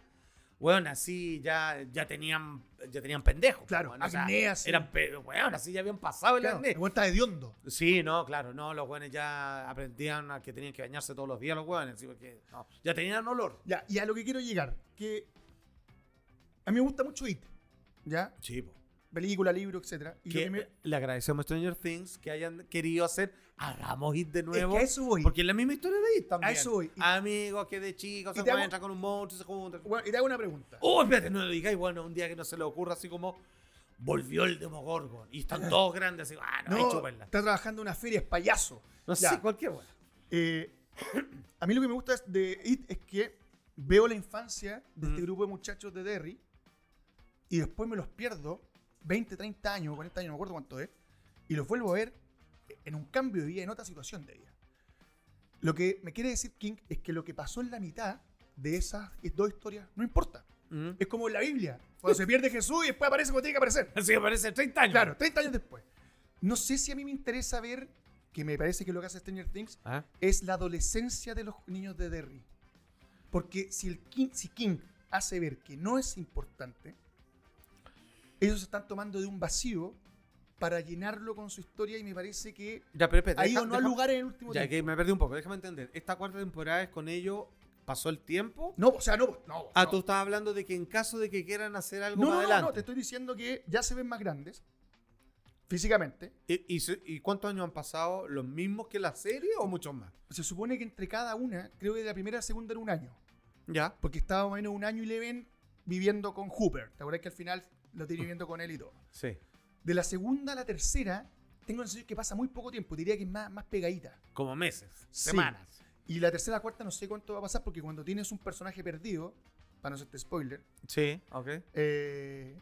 weón, así ya, ya tenían ya tenían pendejos. Claro, weón, o sea, acné así. Eran, weón, así ya habían pasado el Claro, acné. el weón está hediondo. Sí, no, claro, no, los weones ya aprendían a que tenían que bañarse todos los días los weones, sí, porque no, ya tenían olor. Ya, y a lo que quiero llegar, que a mí me gusta mucho It, ¿ya? Sí, po. Película, libro, etcétera. Y lo Que que me- le agradecemos a Stranger Things que hayan querido hacer, hagamos It de es nuevo. que a eso voy. Porque es la misma historia de It también. A eso voy. Amigos que de chicos se te hago- encuentran con un monstruo y se juntan. Bueno, y te hago una pregunta. Oh, espérate, no lo digáis. Bueno, un día que no se le ocurra así como volvió el Demogorgon y están todos grandes así, ah, no, No, está trabajando en una feria, es payaso. No Ya. sé, cualquier weón. Eh, a mí lo que me gusta de It es que veo la infancia de este grupo de muchachos de Derry y después me los pierdo 20, 30 años, 40 años, no me acuerdo cuánto es, y los vuelvo a ver en un cambio de vida, en otra situación de vida. Lo que me quiere decir King es que lo que pasó en la mitad de esas dos historias no importa. Mm. Es como en la Biblia, cuando se pierde Jesús y después aparece cuando tiene que aparecer. Así que parece 30 años. Claro, 30 años después. No sé si a mí me interesa ver, que me parece que lo que hace Stranger Things, Ah, es la adolescencia de los niños de Derry. Porque si, el King, si King hace ver que no es importante, ellos se están tomando de un vacío para llenarlo con su historia y me parece que Ya, pero ha ido no al lugar en el último Ya, tiempo. que me perdí un poco. Déjame entender. Esta cuarta temporada es con ellos. ¿Pasó el tiempo? No, o sea, no, no. Ah, no. tú estabas hablando de que en caso de que quieran hacer algo no, más no, no, adelante. no, te estoy diciendo que ya se ven más grandes físicamente. ¿Y, y y cuántos años han pasado? ¿Los mismos que la serie o muchos más? Se supone que entre cada una, creo que de la primera a la segunda era un año. Ya. Porque estaba más o menos un año y le ven viviendo con Hooper. ¿Te acuerdas que al final lo tiene viviendo con él y todo? Sí. De la segunda a la tercera, tengo la sensación que pasa muy poco tiempo. Diría que es más, más pegadita. Como meses, Sí. semanas. Y la tercera a la cuarta no sé cuánto va a pasar porque cuando tienes un personaje perdido, para no hacerte spoiler, Sí, ok. eh,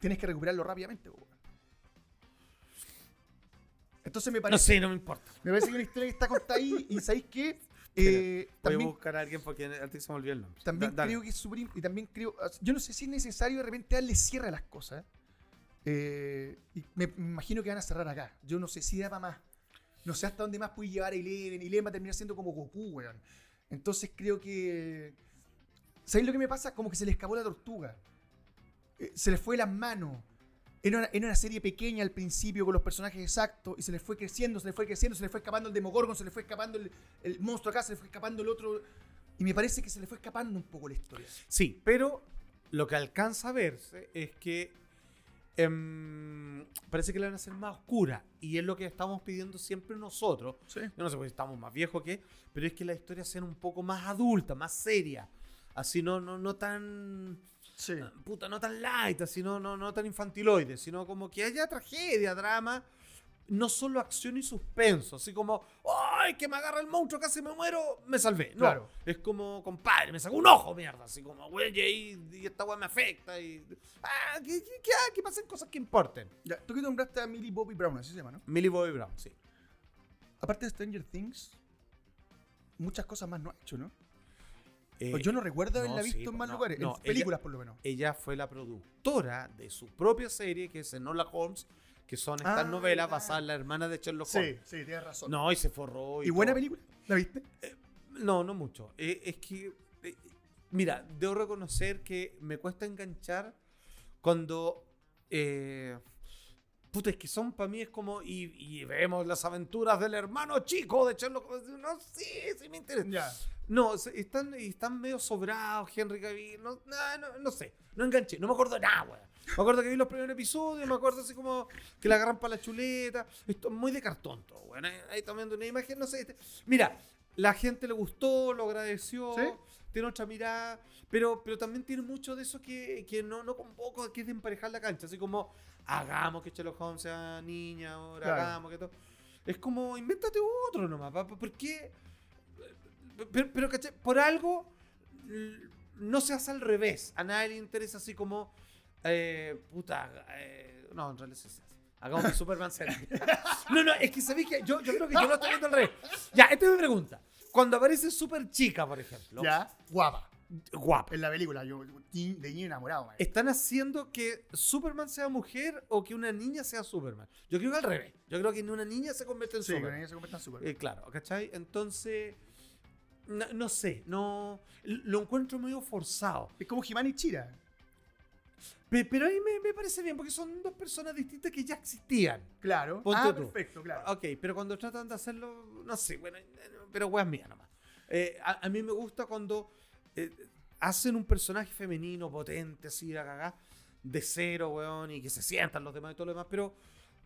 tienes que recuperarlo rápidamente. Entonces me No parece, sé, no me importa. me parece que una historia que está contada ahí y ¿sabéis qué? Eh, Voy a buscar a alguien porque a ti se me olvidó el nombre. También Da- creo que es súper y también creo yo no sé si es necesario de repente darle cierre a las cosas Eh, y me, me imagino que van a cerrar acá. Yo no sé si da para más. No sé hasta dónde más puede llevar a Eleven. Eleven va a terminar siendo como Goku weón. Entonces creo que ¿sabéis lo que me pasa? como que se le escapó la tortuga. Eh, se le fue las manos era una, era una serie pequeña al principio con los personajes exactos y se le fue creciendo, se le fue creciendo, se le fue escapando el Demogorgon, se le fue escapando el, el monstruo acá, se le fue escapando el otro. Y me parece que se le fue escapando un poco la historia. Sí, pero lo que alcanza a verse es que em, parece que la van a hacer más oscura. Y es lo que estamos pidiendo siempre nosotros. Sí. Yo no sé si estamos más viejos que, pero es que las historias sean un poco más adultas, más serias. Así no, no, no tan. Sí. Puta, no tan light, así no, no, no tan infantiloide, sino como que haya tragedia, drama. No solo acción y suspenso, así como, ¡ay, que me agarra el monstruo, casi me muero! Me salvé. No, Claro. es como, compadre, me sacó un ojo, mierda. Así como, güey, y, y esta weá me afecta. Y, ah, que, que, que, ah, que pasen cosas que importen. Ya, tú que nombraste a Millie Bobby Brown, así se llama, ¿no? Millie Bobby Brown, sí. Aparte de Stranger Things, muchas cosas más no ha hecho, ¿no? Eh, Pues yo no recuerdo haberla no, visto sí, en más no, lugares, no, en películas por lo menos. ella fue la productora de su propia serie, que es Enola Holmes, que son estas Ah, novelas basadas en la hermana de Sherlock Holmes. sí, tienes razón. No, y se forró. ¿Y buena película? ¿La viste? No, no mucho. Eh, es que, eh, mira, debo reconocer que me cuesta enganchar cuando... puta, es que son para mí es como... Y, y vemos las aventuras del hermano chico de Sherlock Holmes. No, sí, sí me interesa. No, están, están medio sobrados, Henry Cavill. No, no, no, no sé. No enganché. No me acuerdo nada, weón. Me acuerdo que vi los primeros episodios, me acuerdo así como que la agarran para la chuleta. Esto es muy de cartón todo, weón. Ahí, también de una imagen, no sé. este- Mira, la gente le gustó, lo agradeció. ¿Sí? Tiene otra mirada, pero, pero también tiene mucho de eso que, que no, no convoco, que es de emparejar la cancha. Así como, hagamos que Sherlock Holmes sea niña ahora, Claro. hagamos que todo. Es como, invéntate otro nomás. pa- pa- ¿Por qué? Pero, pero ¿cachai? por algo no se hace al revés. A nadie le interesa así como, eh, puta, eh, no, en realidad se hace. Hagamos que Superman sea. No, no, es que sabéis que yo, yo creo que yo lo estoy viendo al revés. Ya, esta es mi pregunta. Cuando aparece Super Chica, por ejemplo, Ya. Guapa. Guapa, En la película, yo de niño enamorado, man. ¿están haciendo que Superman sea mujer o que una niña sea Superman? Yo creo que al revés. Yo creo que una niña se convierte en Sí, Superman. ella se convierten súper. Eh, claro, ¿cachai? Entonces, No, no sé, no. Lo encuentro medio forzado. Es como Jimán y Chira. Pe- Pero ahí me, me parece bien, porque son dos personas distintas que ya existían. Claro. Ponte ah, tú. perfecto, claro. Ok, pero cuando tratan de hacerlo, no sé, bueno, pero weas mías nomás. Eh, a, a mí me gusta cuando eh, hacen un personaje femenino potente, así, la cagá, de cero, weón, y que se sientan los demás y todo lo demás, pero,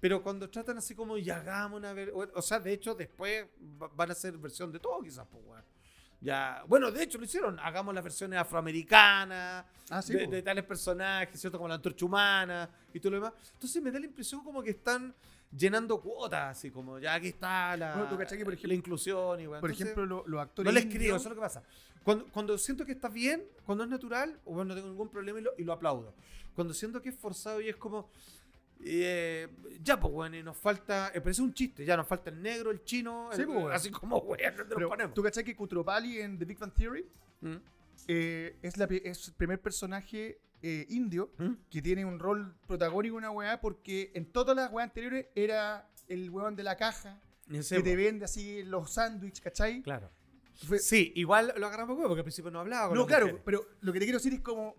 pero cuando tratan así como, y hagamos una... ver- O sea, de hecho, después va- van a hacer versión de todo, quizás, pues, weón. Ya, bueno, de hecho lo hicieron, hagamos las versiones afroamericanas, Ah, sí, de, po. de tales personajes, ¿cierto? Como la antorcha humana y todo lo demás. Entonces me da la impresión como que están llenando cuotas, así como ya aquí está la, Bueno, que, por ejemplo- la inclusión y bueno, Por entonces, ejemplo, lo- los no actores. les creo, eso es lo que pasa. Cuando, cuando siento que está bien, cuando es natural, bueno, no tengo ningún problema y lo, y lo aplaudo. Cuando siento que es forzado y es como, eh, ya pues bueno, y nos falta, eh, parece un chiste, ya nos falta el negro, el chino, Sí, el- pues, bueno. así como, güey, ¿dónde nos Pero, ponemos? ¿Tú cachai que Kutropali en The Big Bang Theory ¿Mm? eh, es, la, es el primer personaje eh, indio ¿Mm? que tiene un rol protagónico en una weá porque en todas las weas anteriores era el weón de la caja Ese, que te vende así los sándwiches, ¿cachai? Claro. Fue- Sí, igual lo agarramos porque al principio no hablaba. con no, claro, mujeres. pero lo que te quiero decir es como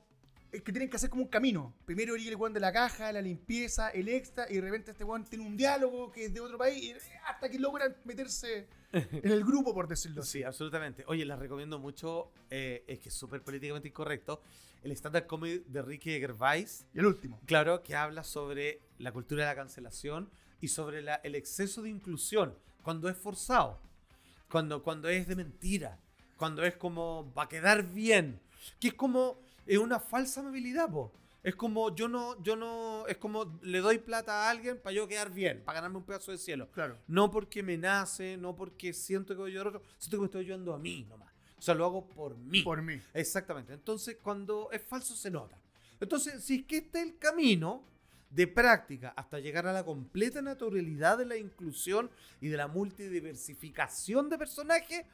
es que tienen que hacer como un camino. Primero llega el weón de la caja, la limpieza, el extra, y de repente este weón tiene un diálogo que es de otro país, y hasta que logran meterse en el grupo, por decirlo así. Sí, absolutamente. Oye, les recomiendo mucho, eh, es que es súper políticamente incorrecto, el stand-up comedy de Ricky Gervais, Y el último. claro, que habla sobre la cultura de la cancelación y sobre la- el exceso de inclusión, cuando es forzado, cuando, cuando es de mentira, cuando es como va a quedar bien, que es como es una falsa amabilidad, po. Es como yo no, yo no, es como le doy plata a alguien para yo quedar bien, para ganarme un pedazo de cielo. Claro. No porque me nace, no porque siento que voy a ayudar a otro, siento que me estoy ayudando a mí nomás. O sea, lo hago por mí. Por mí. Exactamente. Entonces, cuando es falso, se nota. Entonces, si es que este es el camino de práctica hasta llegar a la completa naturalidad de la inclusión y de la multidiversificación de personajes,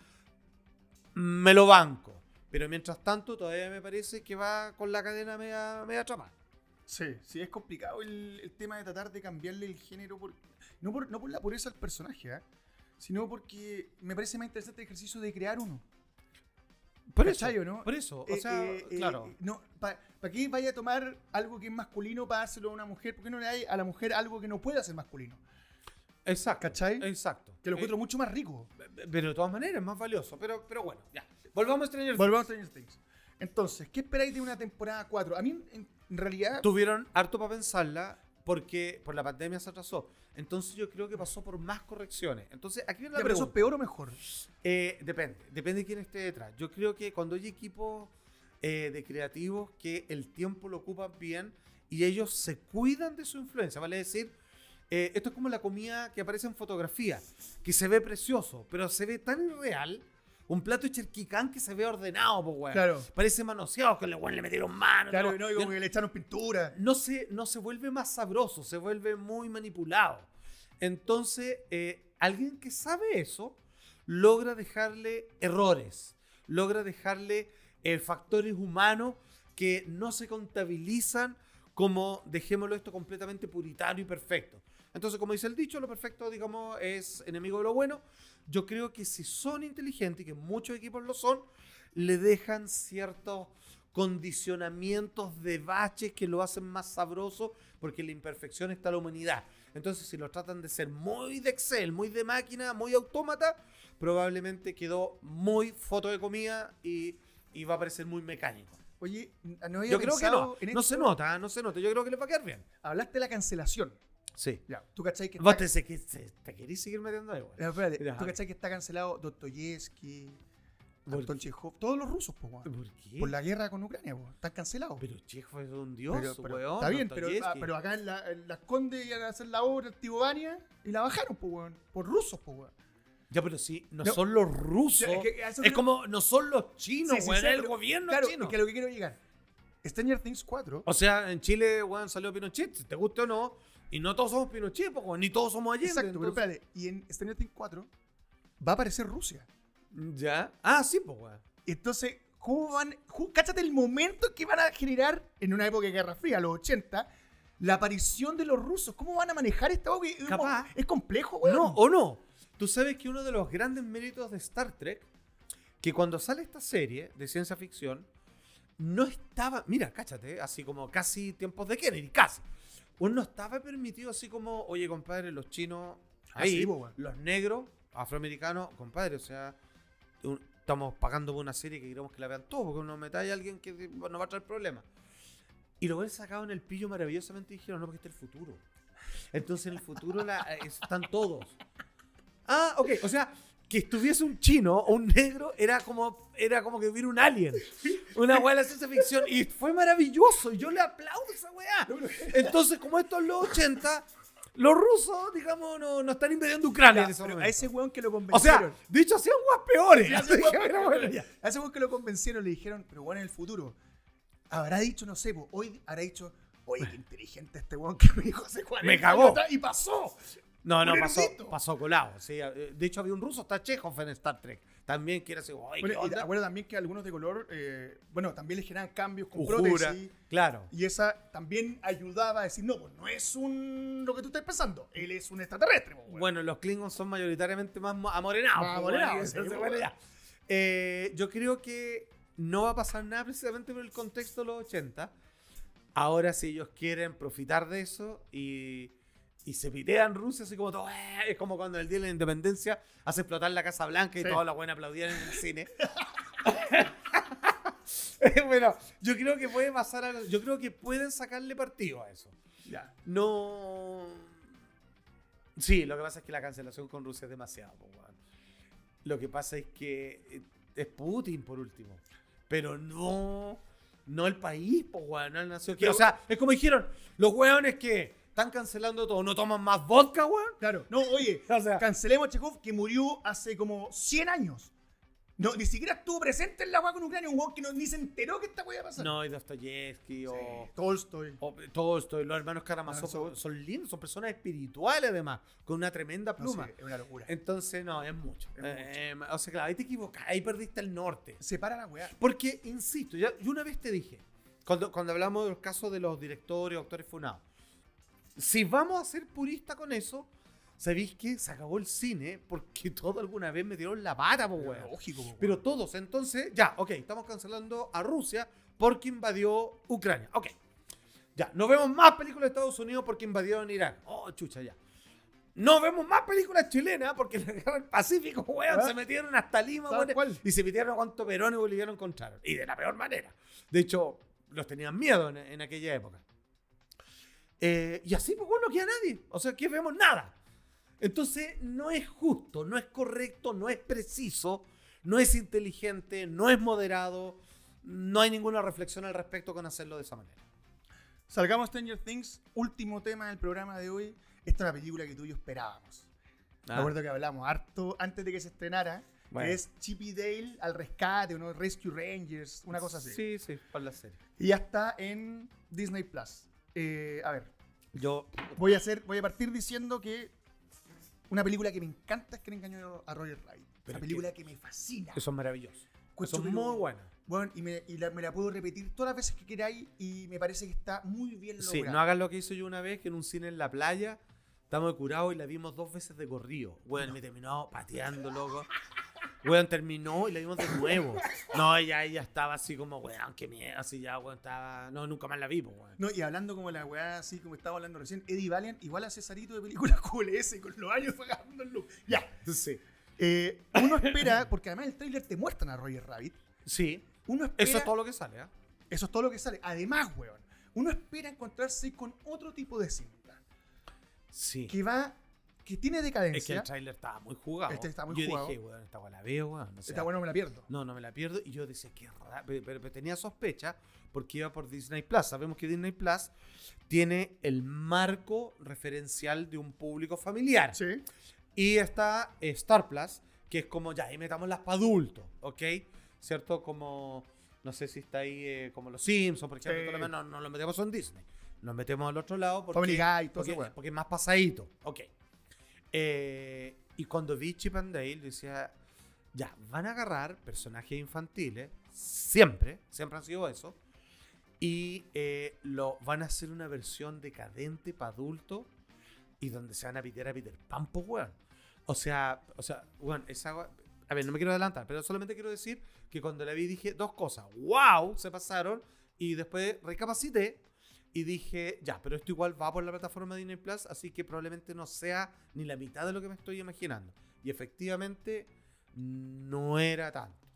me lo banco. Pero mientras tanto, todavía me parece que va con la cadena media, media atrapada. Sí, sí, es complicado el, el tema de tratar de cambiarle el género, por, no, por, no por la pureza del personaje, ¿ah? sino porque me parece más interesante el ejercicio de crear uno. Por ¿Cachai eso, no? por eso. O Eh, sea, eh, eh, claro. eh, no, ¿Para qué vaya a tomar algo que es masculino para dárselo a una mujer? ¿Por qué no le hay a la mujer algo que no pueda ser masculino? Exacto. ¿cachai? Exacto. Que lo Eh, encuentro mucho más rico. pero de todas maneras más valioso. Pero, pero bueno, ya. Volvamos a Stranger Things. Volvamos a Stranger Things. Entonces, ¿qué esperáis de una temporada 4? A mí, en, realidad, Tuvieron harto para pensarla porque por la pandemia se atrasó. Entonces yo creo que pasó por más correcciones. Entonces aquí viene la ya, pero eso es peor o mejor. Eh, depende, depende de quién esté detrás. Yo creo que cuando hay equipos eh, de creativos que el tiempo lo ocupan bien y ellos se cuidan de su influencia, vale decir, eh, esto es como la comida que aparece en fotografía, que se ve precioso, pero se ve tan irreal. Un plato de cherquicán que se ve ordenado, pues, weón. Claro. Parece manoseado, que le, weón, le metieron mano. Claro, no, y como que le echaron pintura. no se, no se vuelve más sabroso, se vuelve muy manipulado. Entonces, eh, alguien que sabe eso logra dejarle errores, logra dejarle eh, factores humanos que no se contabilizan como, dejémoslo esto completamente puritano y perfecto. Entonces, como dice el dicho, lo perfecto, digamos, es enemigo de lo bueno. Yo creo que si son inteligentes, y que muchos equipos lo son, le dejan ciertos condicionamientos de baches que lo hacen más sabroso, porque en la imperfección está la humanidad. Entonces, si lo tratan de ser muy de Excel, muy de máquina, muy autómata, probablemente quedó muy foto de comida y, y va a parecer muy mecánico. Oye, no había Yo creo que pensado no. en No esto. se nota, no se nota. Yo creo que les va a quedar bien. Hablaste de la cancelación. Sí. Ya, tú cachai que Vos está... te, que te, querís seguir metiendo ahí, güey. Ya, espérate, tú cachai que está cancelado Dostoyevsky, ¿Por Anton Chekhov, todos los rusos, po, weón. ¿Por qué? Por la guerra con Ucrania, po. Están cancelados. Pero Chekhov es un dios, Pero- pero weón. está bien, pero, ah, pero acá en la, en las Condes iban a hacer la obra en Tibovania y la bajaron, po, weón. Por rusos, po, weón. Ya, pero sí, no, No. son los rusos. Ya, es que como, no son los chinos, Sí, sí, weón, sí, es el gobierno Claro, chino. es que a lo que quiero llegar. Stranger Things 4, O sea, en Chile, weón, salió Pinochet, si te guste o no. Y no todos somos Pinochet, ni todos somos Allende. exacto, pero espérate, y en Stranger Things 4 va a aparecer Rusia. ¿Ya? Ah, sí, pues, weón. Entonces, ¿cómo van? Cáchate el momento que van a generar en una época de Guerra Fría, los 80, la aparición de los rusos. ¿Cómo van a manejar esta Capaz. es complejo, weón. No, o no. Tú sabes que uno de los grandes méritos de Star Trek que cuando sale esta serie de ciencia ficción, no estaba, mira, cáchate, así como casi tiempos de Kennedy, casi. Uno no estaba permitido así como, oye, compadre, los chinos, Ah, ahí, sí, po, weón. los negros, afroamericanos, compadre, o sea, un- estamos pagando por una serie que queremos que la vean todos, porque no metáis a alguien que nos va a traer problemas. Y lo ven sacado en el pillo maravillosamente y dijeron, no, porque este es el futuro. Entonces en el futuro la- eh, están todos. Ah, ok. O sea, que estuviese un chino o un negro era como, era como que hubiera un alien. Una weá de la ciencia ficción. Y fue maravilloso. Yo le aplaudo a esa weá. Entonces, como esto es los 80, los rusos, digamos, no, no están invadiendo Ucrania en ese Pero momento. a ese weón que lo O convencieron. sea, de hecho, hacían weas peores. Sí, Así que, weón- bueno, ya. A ese weón que lo convencieron le dijeron, pero bueno, en el futuro. Habrá dicho, no sé, po, hoy habrá dicho, oye, qué inteligente este weón que me dijo hace 40 Me cagó. años atrás", Y pasó. No, no, pasó, pasó colado. sí. Eh, De hecho, había un ruso, está Chekhov en Star Trek. También quiere decir, oye, Bueno, ¿qué y acuerdo también que algunos de color, eh, bueno, también le generaban cambios con Uhura, prótesis. Claro. Y esa también ayudaba a decir, no, pues no es un lo que tú estás pensando, él es un extraterrestre. weón". Bueno, los Klingons son mayoritariamente más mo- amorenados. Más po, amorenados, sí, po, bueno, ya. Eh, yo creo que no va a pasar nada precisamente por el contexto de los 80. Ahora, si ellos quieren profitar de eso y, y se pitean Rusia, así como todo, "Eh", es como cuando en el día de la independencia hace explotar la Casa Blanca y Sí. toda la buena aplaudían en el cine. bueno, yo creo que puede pasar algo. Yo creo que pueden sacarle partido a eso. Ya. No. Sí, lo que pasa es que la cancelación con Rusia es demasiado. po, weón. Lo que pasa es que eh, es Putin, por último. Pero no. No el país, po, weón, no la nación. que- o sea, es como dijeron, los weones que están cancelando todo, no toman más vodka, weón. Claro. No, oye, O sea, cancelemos a Chekhov que murió hace como 100 años. No, ni siquiera estuvo presente en la weá con Ucrania, un weón que no, ni se enteró que esta weá iba a pasar. no, y Dostoyevsky o. Sí, Tolstoy. o Tolstoy, los hermanos Karamazov Ah, son- son lindos, son personas espirituales además, con una tremenda No pluma. es una locura. Entonces, no, es mucho. Es Eh, o sea, claro, ahí te equivocas, ahí perdiste el norte. Separa la weá. Porque, insisto, ya, yo una vez te dije, cuando, cuando hablamos de los casos de los directores o actores funados, si vamos a ser puristas con eso, sabéis que se acabó el cine porque todos alguna vez me dieron la po, weón. Lógico, po, weón. Pero todos, entonces, ya, ok, estamos cancelando a Rusia porque invadió Ucrania. Ok. Ya, no vemos más películas de Estados Unidos porque invadieron Irak. Oh, chucha, ya. No vemos más películas chilenas porque en la guerra del Pacífico, weón, ¿Ah? se metieron hasta Lima, weón, y se metieron a cuánto Perón y Boliviano encontraron. Y de la peor manera. De hecho, los tenían miedo en, en aquella época. Eh, y así, pues, bueno, no queda nadie. O sea, que vemos nada. Entonces, no es justo, no es correcto, no es preciso, no es inteligente, no es moderado. No hay ninguna reflexión al respecto con hacerlo de esa manera. Salgamos a Stranger Things, último tema del programa de hoy. Esta es una película que tú y yo esperábamos. Me acuerdo que hablamos harto antes de que se estrenara. Bueno. Es Chip y Dale al rescate, unos Rescue Rangers, una cosa así. Sí, sí, para la serie. Y ya está en Disney Plus. Eh, a ver, Yo, voy a hacer, voy a partir diciendo que una película que me encanta es que engañó a Roger Rabbit. Una película que me fascina. eso es maravilloso. Eso es muy bueno. Bueno, y, me, y la, me la puedo repetir todas las veces que queráis y me parece que está muy bien lograda. Sí, no hagas lo que hice yo una vez, que en un cine en la playa, estamos de curado y la vimos dos veces de corrido. Weón, me terminó pateando, loco. Weón, terminó y la vimos de nuevo. No, ella, ella estaba así como, weón, qué miedo, así ya, weón, estaba... No, nunca más la vi, pues, weón. No, y hablando como la weá, así como estaba hablando recién, Eddie Valiant igual a Cesarito de películas QLS, con los años agarrando el look. Ya. Sí. Eh, uno espera, porque además el trailer te muestran a Roger Rabbit. Sí, Uno espera. eso es todo lo que sale, ¿ah? eso es todo lo que sale. Además, weón, uno espera encontrarse con otro tipo de cinta. Sí. Que va. Que tiene Es que decadencia. el tráiler estaba muy jugado. Este está muy yo jugado. dije, weón, esta weón la veo, weón. o sea, Está bueno, me la pierdo. No, no me la pierdo. Y yo decía, qué raro. Pero, pero- pero tenía sospecha porque iba por Disney Plus. Sabemos que Disney Plus tiene el marco referencial de un público familiar. Sí. Y está eh, Star Plus, que es como ya, ahí metámoslas para adultos, ¿ok? ¿Cierto? Como, no sé si está ahí eh, como los Simpsons, por ejemplo. Sí. no, no lo metemos en Disney. Nos metemos al otro lado porque, Family Guy, todo porque, porque es más pasadito. Ok. Eh, y cuando vi Chip and Dale, decía, ya, van a agarrar personajes infantiles, siempre, siempre han sido eso, y eh, lo van a hacer una versión decadente para adultos y donde se van a pitear a Peter Pan, po, weón. O sea, o sea, weón, esa, a ver, no me quiero adelantar, pero solamente quiero decir que cuando la vi dije dos cosas. ¡Wow! Se pasaron. Y después recapacité y dije, ya, pero esto igual va por la plataforma de Disney Plus, así que probablemente no sea ni la mitad de lo que me estoy imaginando. Y efectivamente no era tanto.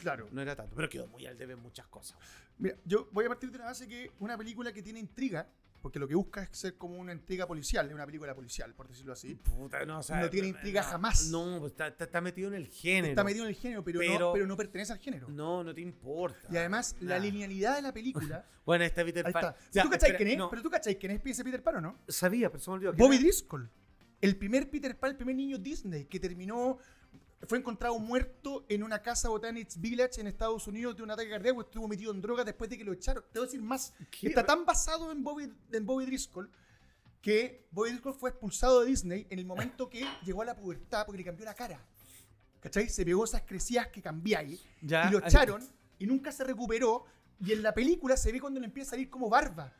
Claro. No era tanto, pero quedó muy al debe en muchas cosas. Mira, yo voy a partir de la base que una película que tiene intriga, porque lo que busca es ser como una intriga policial, es una película policial, por decirlo así. Puta, no, o sea, No tiene intriga jamás. No, pues está, está- está metido en el género. Está metido en el género, pero, Pero- no, pero no pertenece al género. No, no te importa. Y además, la linealidad de la película. Bueno, está Peter Pan. está. Ya, ¿Tú cachai espera, quién es? no, Pero tú cachai quién es ese Peter Pan o no? Sabía, pero se me olvidó. ¿Quién Bobby era? Driscoll. El primer Peter Pan, el primer niño Disney que terminó. Fue encontrado muerto en una casa Botanics Village en Estados Unidos de un ataque cardíaco. Estuvo metido en droga después de que lo echaron. Te voy a decir más. ¿Qué? Está tan basado en Bobby, en Bobby Driscoll que Bobby Driscoll fue expulsado de Disney en el momento que llegó a la pubertad porque le cambió la cara. ¿Cachai? Se pegó esas crecidas que cambiáis y lo echaron y nunca se recuperó. Y en la película se ve cuando le empieza a salir como barba.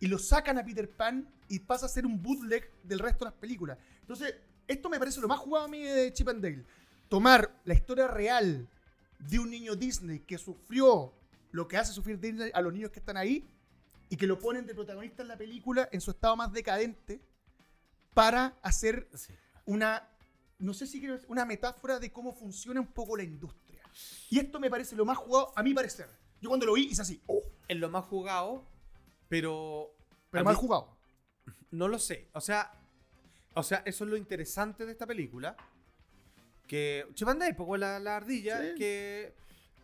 Y lo sacan a Peter Pan y pasa a ser un bootleg del resto de las películas. Entonces, esto me parece lo más jugado a mí de Chip and Dale. Tomar la historia real de un niño Disney que sufrió lo que hace sufrir Disney a los niños que están ahí y que lo ponen de protagonista en la película en su estado más decadente para hacer Sí. una, no sé si quiero decir, una metáfora de cómo funciona un poco la industria. Y esto me parece lo más jugado, a mi parecer. Yo cuando lo vi hice así, oh, Es lo más jugado, pero. pero mal mí- jugado. No lo sé. O sea, o sea, eso es lo interesante de esta película. Que. Chip and Dale, pues, la, la ardilla, Sí. que,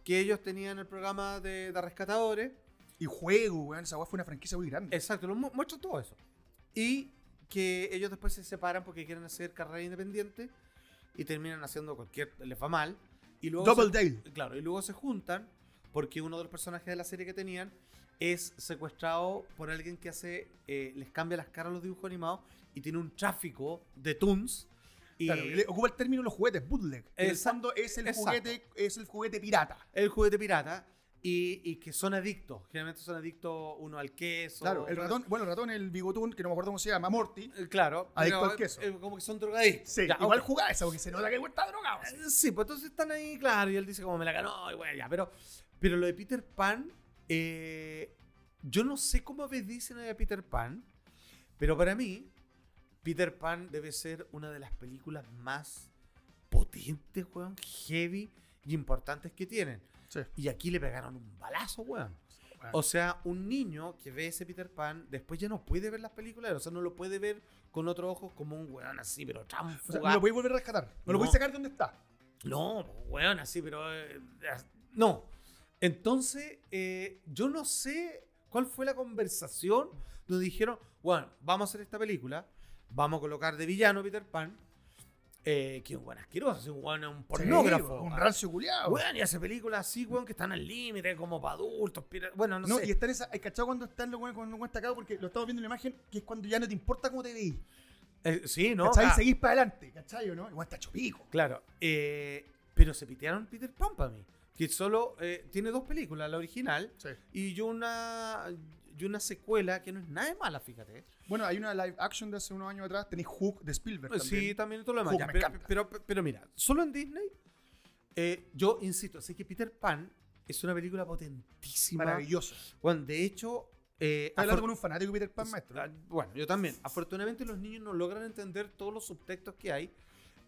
que ellos tenían el programa de, de rescatadores. Y juego, weón, esa weá fue una franquicia muy grande. Exacto, lo mu- muestran todo eso. Y que ellos después se separan porque quieren hacer carrera independiente y terminan haciendo cualquier. les va mal. Y luego Double se- Dale. Claro, y luego se juntan porque uno de los personajes de la serie que tenían es secuestrado por alguien que hace. eh, les cambia las caras a los dibujos animados y tiene un tráfico de toons. Y Claro, ocupa el término los juguetes, bootleg. En el fondo es el exacto. juguete, es el juguete pirata. el juguete pirata. Y, y que son adictos. Generalmente son adictos uno al queso. Claro, el ratón, bueno, el ratón, el bigotún, que no me acuerdo cómo se llama, Morty. Eh, Claro. Adicto al queso. eh, como que son drogadictos. Sí, Ya, igual ok. jugaba esa porque se nota que está drogado. Eh, Sí, pues entonces están ahí, claro, y él dice como me la ganó, y bueno, ya, pero, pero lo de Peter Pan, eh, yo no sé cómo dicen a Peter Pan, pero para mí, Peter Pan debe ser una de las películas más potentes, weón, heavy y importantes que tienen. Sí. Y aquí le pegaron un balazo, weón. O sea, un niño que ve ese Peter Pan, después ya no puede ver las películas, o sea, no lo puede ver con otros ojos como un weón así, pero O sea, no lo podéis volver a rescatar. No, lo podéis sacar de donde está. No, weón, así, pero. eh, no. Entonces, eh, yo no sé cuál fue la conversación donde dijeron, bueno, vamos a hacer esta película, vamos a colocar de villano a Peter Pan, eh, que es un buen asqueroso, un buen un pornógrafo. Sí, un rancio culiado. Weón, y hace películas así, weón, que están al límite, como para adultos. Bueno, no, No, sé. y está en esa. ¿Hay cachado cuando están los güeyes cuando está acá? Porque lo estamos viendo en la imagen, que es cuando ya no te importa cómo te veís. Eh, sí, ¿no? ¿Cachai? Ah, Seguís para adelante, ¿cachai o no? Igual está chopico. Claro, eh, pero se pitearon Peter Pan para mí. Que solo eh, tiene dos películas, la original Sí. y una, y una secuela que no es nada de mala, fíjate. Bueno, hay una live action de hace unos años atrás, tenéis Hook de Spielberg. Sí, también. también todo lo demás. Pero, pero, pero mira, solo en Disney, eh, yo insisto, sé que Peter Pan es una película potentísima. Maravilloso. Bueno, de hecho, eh, hablando con un fanático de Peter Pan, maestro. Ah, Bueno, yo también. Afortunadamente los niños no logran entender todos los subtextos que hay,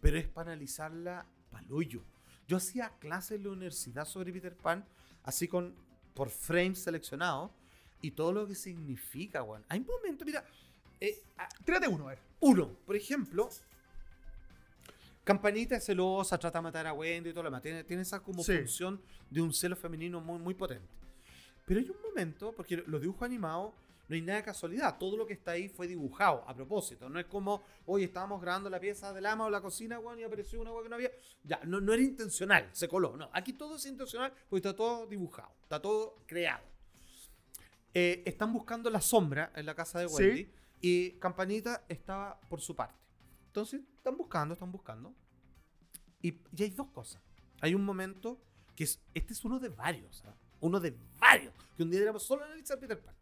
pero es para analizarla palollo. Yo hacía clases en la universidad sobre Peter Pan, así con por frames seleccionados y todo lo que significa, weón. Hay momentos, mira, eh, ah, Tírate uno, a ver. uno, por ejemplo, Campanita es celosa, trata de matar a Wendy y todo lo demás. Tiene, tiene esa como Sí. función de un celo femenino muy, muy potente. Pero hay un momento, porque los dibujos animados no hay nada de casualidad. Todo lo que está ahí fue dibujado a propósito. No es como, hoy estábamos grabando la pieza del ama o la cocina, weón, y apareció una weón que no había. Ya, no, no era intencional, se coló. No, aquí todo es intencional porque está todo dibujado, está todo creado. Eh, están buscando la sombra en la casa de Sí. Wendy y Campanita estaba por su parte. Entonces, están buscando, están buscando. Y, y hay dos cosas. Hay un momento que es, este es uno de varios, ¿ah? uno de varios, que un día éramos solo analizar Peter Pan.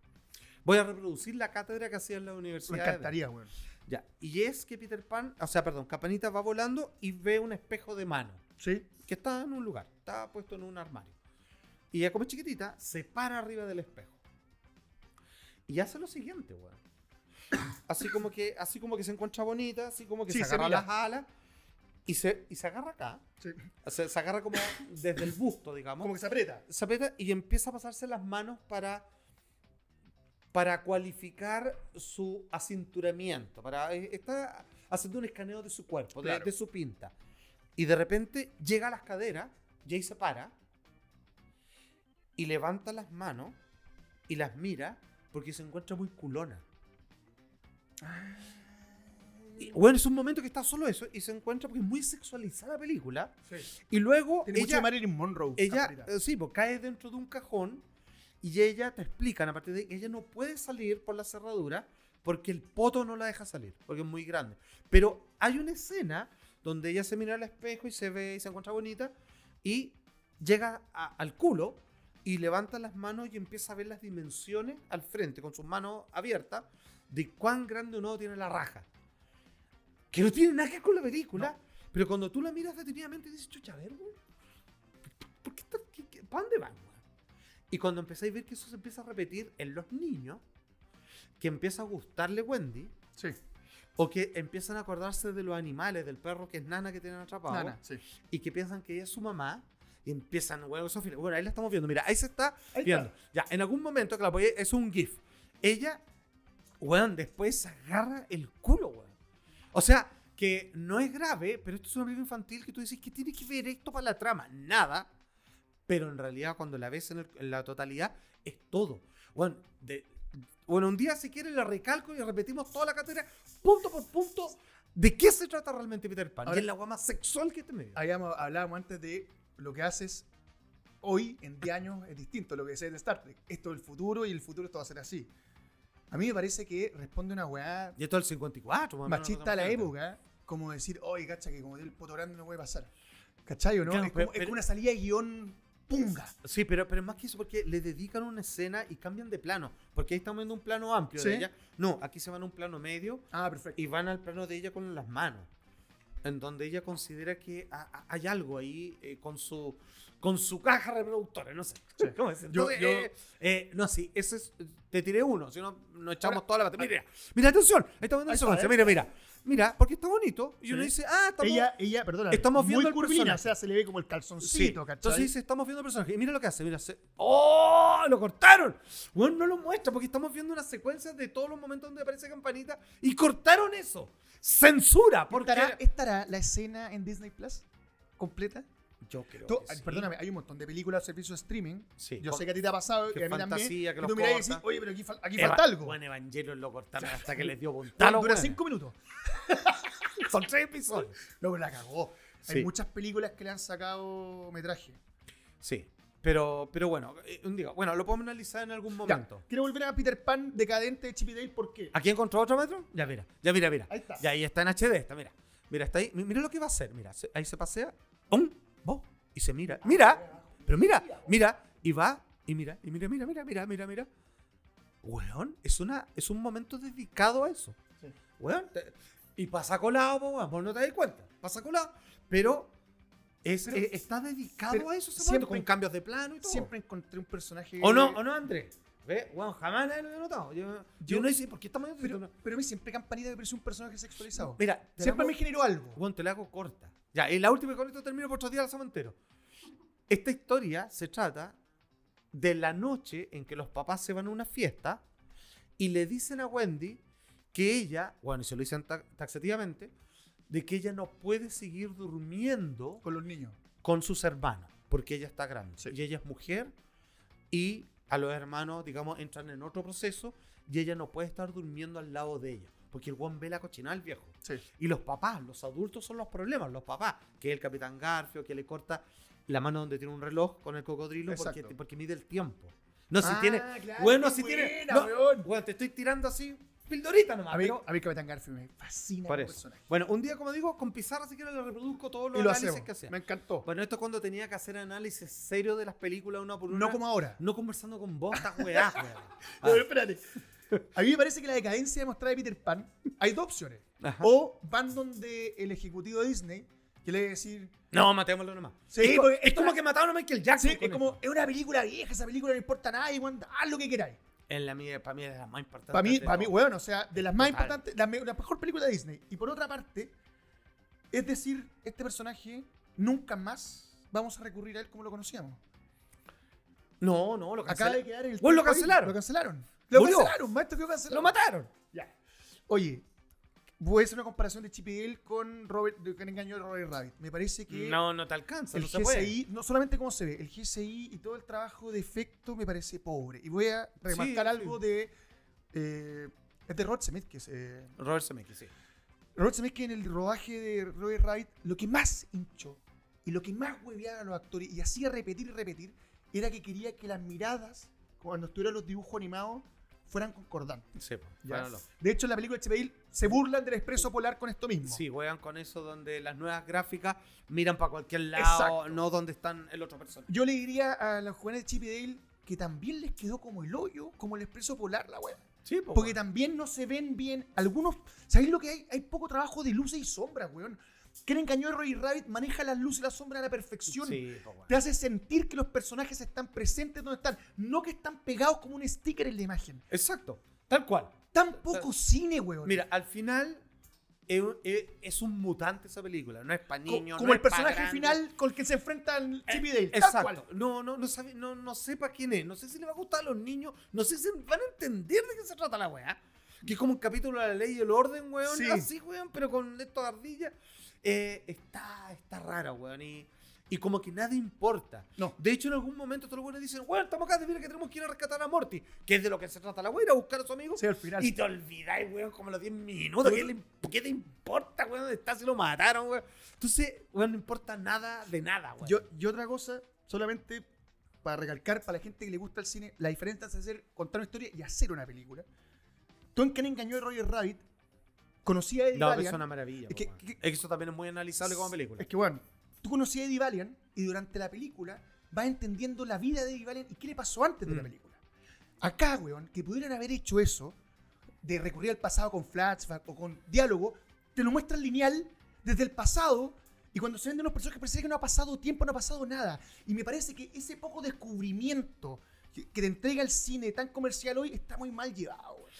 Voy a reproducir la cátedra que hacía en la Me universidad. encantaría, weón. Ya, y es que Peter Pan, o sea, perdón, Campanita va volando y ve un espejo de mano Sí. que está en un lugar, está puesto en un armario. Y ella, como es chiquitita, se para arriba del espejo. Y hace lo siguiente, weón. Así como que, así como que se encuentra bonita, así como que Sí, se agarra las alas y se, y se agarra acá. sí. O sea, se agarra como desde el busto, digamos. Como que se aprieta. se aprieta y empieza a pasarse las manos para para cualificar su acinturamiento, para eh, está haciendo un escaneo de su cuerpo, Claro. de, su pinta. Y de repente llega a las caderas, Jay se para y levanta las manos y las mira porque se encuentra muy culona. Y, bueno, es un momento que está solo eso y se encuentra porque es muy sexualizada la película. Sí. Y luego Tiene mucho ella, de Marilyn Monroe. ella, eh, sí, pues cae dentro de un cajón y ella te explican a partir de que ella no puede salir por la cerradura porque el poto no la deja salir, porque es muy grande. Pero hay una escena donde ella se mira al espejo y se ve y se encuentra bonita y llega a- al culo y levanta las manos y empieza a ver las dimensiones al frente con sus manos abiertas de cuán grande o no tiene la raja. Que no tiene nada que ver con la película, pero cuando tú la miras detenidamente dices, chucha, a ver, güey, ¿por qué está, qué- qué- ¿para dónde van? güey?" Y cuando empezáis a ver que eso se empieza a repetir en los niños, que empieza a gustarle Wendy, Sí. o que empiezan a acordarse de los animales, del perro que es Nana que tienen atrapado, Nana, sí. y que piensan que ella es su mamá, y empiezan, bueno, eso, bueno, ahí la estamos viendo, mira, ahí se está Ahí viendo. está. Ya, en algún momento que la apoyé, es un GIF. Ella, weón, después agarra el culo, weón. O sea, que no es grave, pero esto es una película infantil que tú dices, ¿qué tiene que ver esto para la trama? Nada. Pero en realidad, cuando la ves en, el- en la totalidad, es todo. Bueno, de, bueno, un día si quieren la recalco y repetimos toda la cátedra, punto por punto, de qué se trata realmente Peter Pan. Ahora- y es la agua más sexual que medio. Habíamos, hablábamos antes de lo que haces hoy, en 10 años, es distinto a lo que decías de Star Trek. Esto es el futuro y el futuro esto va a ser así. A mí me parece que responde una weá Y esto es el 54, más o menos, machista no a la época, como decir, oye, cacha, que como el poto grande no puede pasar. ¿Cachai o no? Claro, es, pero- como, es pero- como una salida de guion punga. Sí, pero, pero más que eso, porque le dedican una escena y cambian de plano. Porque ahí estamos viendo un plano amplio Sí. de ella. No, aquí se van a un plano medio Ah, perfecto. y van al plano de ella con las manos. En donde ella considera que ha- ha- hay algo ahí eh, con su con su caja reproductora, no sé. Sí. ¿Cómo? Yo- Entonces, yo- eh, eh, no, sí, ese es. Te tiré uno, si no, nos echamos Ahora- toda la batería. Mira, mira, atención, ahí estamos viendo está, secuencia. ¿eh? Mira, mira. Mira, porque está bonito. Y uno Sí. dice, ah, estamos. Ella, ella, perdona, estamos viendo el personaje. o sea, se le ve como el Sí, calzoncito, ¿cachai? entonces dice, estamos viendo el personaje. Y mira lo que hace, mira, se- ¡Oh! ¡Lo cortaron! Bueno, no lo muestra porque estamos viendo una secuencia de todos los momentos donde aparece Campanita y cortaron eso. ¡Censura! Porque ¿Estará, ¿Estará la escena en Disney Plus completa? Yo creo Tú- que sí. Perdóname, hay un montón de películas, servicios de streaming. Sí, Yo sé que a ti te ha pasado, que que a mí también. fantasía, que y los tú mirás y decís, oye, pero aquí, fal- aquí Eva- falta algo. Bueno, Evangelion lo cortaron hasta que les dio voluntad. Dura cinco minutos. Son tres episodios. Luego la cagó. Sí. Hay muchas películas que le han sacado metraje. Sí. Pero, pero bueno, eh, día, bueno, lo podemos analizar en algún Ya, momento. quiero volver a Peter Pan decadente de Chip y Dale, ¿por qué? ¿Aquí encontró otro metro? Ya mira, ya mira, mira. Ahí está. Ya ahí está en HD, está, mira. Mira, está ahí. Mi- Mira lo que va a hacer. Mira, se- ahí se pasea. ¡Um! ¡Bo! Y se mira. ¡Mira! Pero mira, mira. Y va. Y mira, y mira, mira, mira, mira, mira, mira. Weón, es, una, es un momento dedicado a eso. Sí. Weón. te- y pasa colado, po, weón, vos no te das cuenta. Pasa colado. Pero, es, Pero- está dedicado pero a eso ese siempre- con cambios de plano y todo. Siempre encontré un personaje. ¿O no, o no, Andrés? ¿Ve? Weón, jamás nadie lo había notado. Yo, yo, Yo- no sé por qué estamos Pero, pero a mí siempre Campanita me pareció un personaje sexualizado. Mira, siempre me generó algo. Bueno, te la hago corta. Ya, y la última con esto termino por otro día al cementerio. Esta historia se trata de la noche en que los papás se van a una fiesta y le dicen a Wendy que ella, bueno, y se lo dicen ta- taxativamente, de que ella no puede seguir durmiendo Con los niños. con sus hermanos, porque ella está grande. Sí. Y ella es mujer y a los hermanos, digamos, entran en otro proceso y ella no puede estar durmiendo al lado de ella, porque el guan ve la cochinada al viejo. Sí. Y los papás, los adultos son los problemas, los papás, que es el capitán Garfio, que le corta la mano donde tiene un reloj con el cocodrilo porque, porque mide el tiempo. No, si Ah, tiene... claro, bueno, si tiene... no, weón, te estoy tirando así, pildorita nomás. A mí, pero- a mí Capitán Garfield me fascina por eso. personaje. Bueno, un día, como digo, con pizarra si quieres le reproduzco todos los Y lo análisis hacemos. que hacía. Me encantó. Bueno, esto es cuando tenía que hacer análisis serio de las películas una por una. no como ahora. No conversando con vos, weón. No, Ah, espérate. A mí me parece que la decadencia demostrada de Peter Pan, hay dos opciones. Ajá. O van donde el ejecutivo de Disney, que le debe decir, No, matémoslo nomás. Sí, es, porque es como que mataron a Michael Jackson. sí, es como, esto. es una película vieja, esa película no importa a nadie, weón, haz lo que queráis. En la mía, para mí es de las más importantes. Para mí, para mí, weón, o sea, de las más Total. importantes, la, la mejor película de Disney. Y por otra parte, es decir, este personaje nunca más vamos a recurrir a él como lo conocíamos. No, no, lo Acaba cancelaron. de quedar el Weón, lo cancelaron. Lo cancelaron. Lo Murió. cancelaron, maestro, quedó cancelado. Lo mataron. Ya. Oye, voy a hacer una comparación de Chip y Dale con Robert, de que engañó a Robert Rabbit. Me parece que No, no te alcanza. el no se puede. GSI, no solamente cómo se ve, el GSI y todo el trabajo de efecto me parece pobre. Y voy a remarcar Sí, algo de. eh, es de Rod Zemeckis. Eh, Robert Zemeckis, sí. Robert Zemeckis en el rodaje de Robert Rabbit, lo que más hinchó y lo que más hueveaba a los actores y hacía repetir y repetir era que quería que las miradas, cuando estuvieran los dibujos animados, fueran concordantes. Sí, Ya. De hecho, en la película de Dale se burlan del expreso polar con esto mismo. Sí, juegan con eso donde las nuevas gráficas miran para cualquier lado, Exacto. no donde están el otro personaje. Yo le diría a los jóvenes de Chip que también les quedó como el hoyo, como el expreso polar, la wea. Sí, pues, Porque weón. también no se ven bien. Algunos. ¿Sabéis lo que hay? Hay poco trabajo de luces y sombras, weón. Quieren engañó Roy Rabbit, maneja las luces y las sombras a la perfección. Sí, weón. Te hace sentir que los personajes están presentes donde están, no que están pegados como un sticker en la imagen. Exacto, tal cual. Tan poco cine, weón. Mira, al final es, un- mutante esa película, no es para niños. como no el es personaje final con el que se enfrentan Chip y Dale. tal Exacto. cual. No, no, no, sabe, no, no sé para quién es. No sé si le va a gustar a los niños. No sé si van a entender de qué se trata la weá. Que es como un capítulo de la ley y el orden, weón. Sí. Así, weón, pero con esto de ardilla. Eh, está, está rara, weón. Y, y como que nada importa. No. De hecho, en algún momento todos los weones dicen, weón, estamos acá, de mira que tenemos que ir a rescatar a Morty. Que es de lo que se trata la ir a buscar a su amigo. Sí, al final. Y te olvidáis, weón, como los 10 minutos. ¿Qué, le- qué te importa, weón? ¿Dónde está si lo mataron, weón? Entonces, weón, no importa nada de nada, weón. Yo, y otra cosa, solamente para recalcar para la gente que le gusta el cine, la diferencia entre hacer, contar una historia y hacer una película. Tú en Ken engañó a Roger Rabbit, conocía a Eddie No, pero Valiant. es una maravilla. Es que- que- Es que eso también es muy analizable como película. Es que bueno, tú conocías a Eddie Valiant y durante la película vas entendiendo la vida de Eddie Valiant y qué le pasó antes de la Mm. película. Acá, weón, que pudieran haber hecho eso, de recurrir al pasado con flashback o con diálogo, te lo muestran lineal desde el pasado y cuando se ven de unos personajes parece que no ha pasado tiempo, no ha pasado nada. Y me parece que ese poco descubrimiento que, que te entrega el cine tan comercial hoy está muy mal llevado. weón.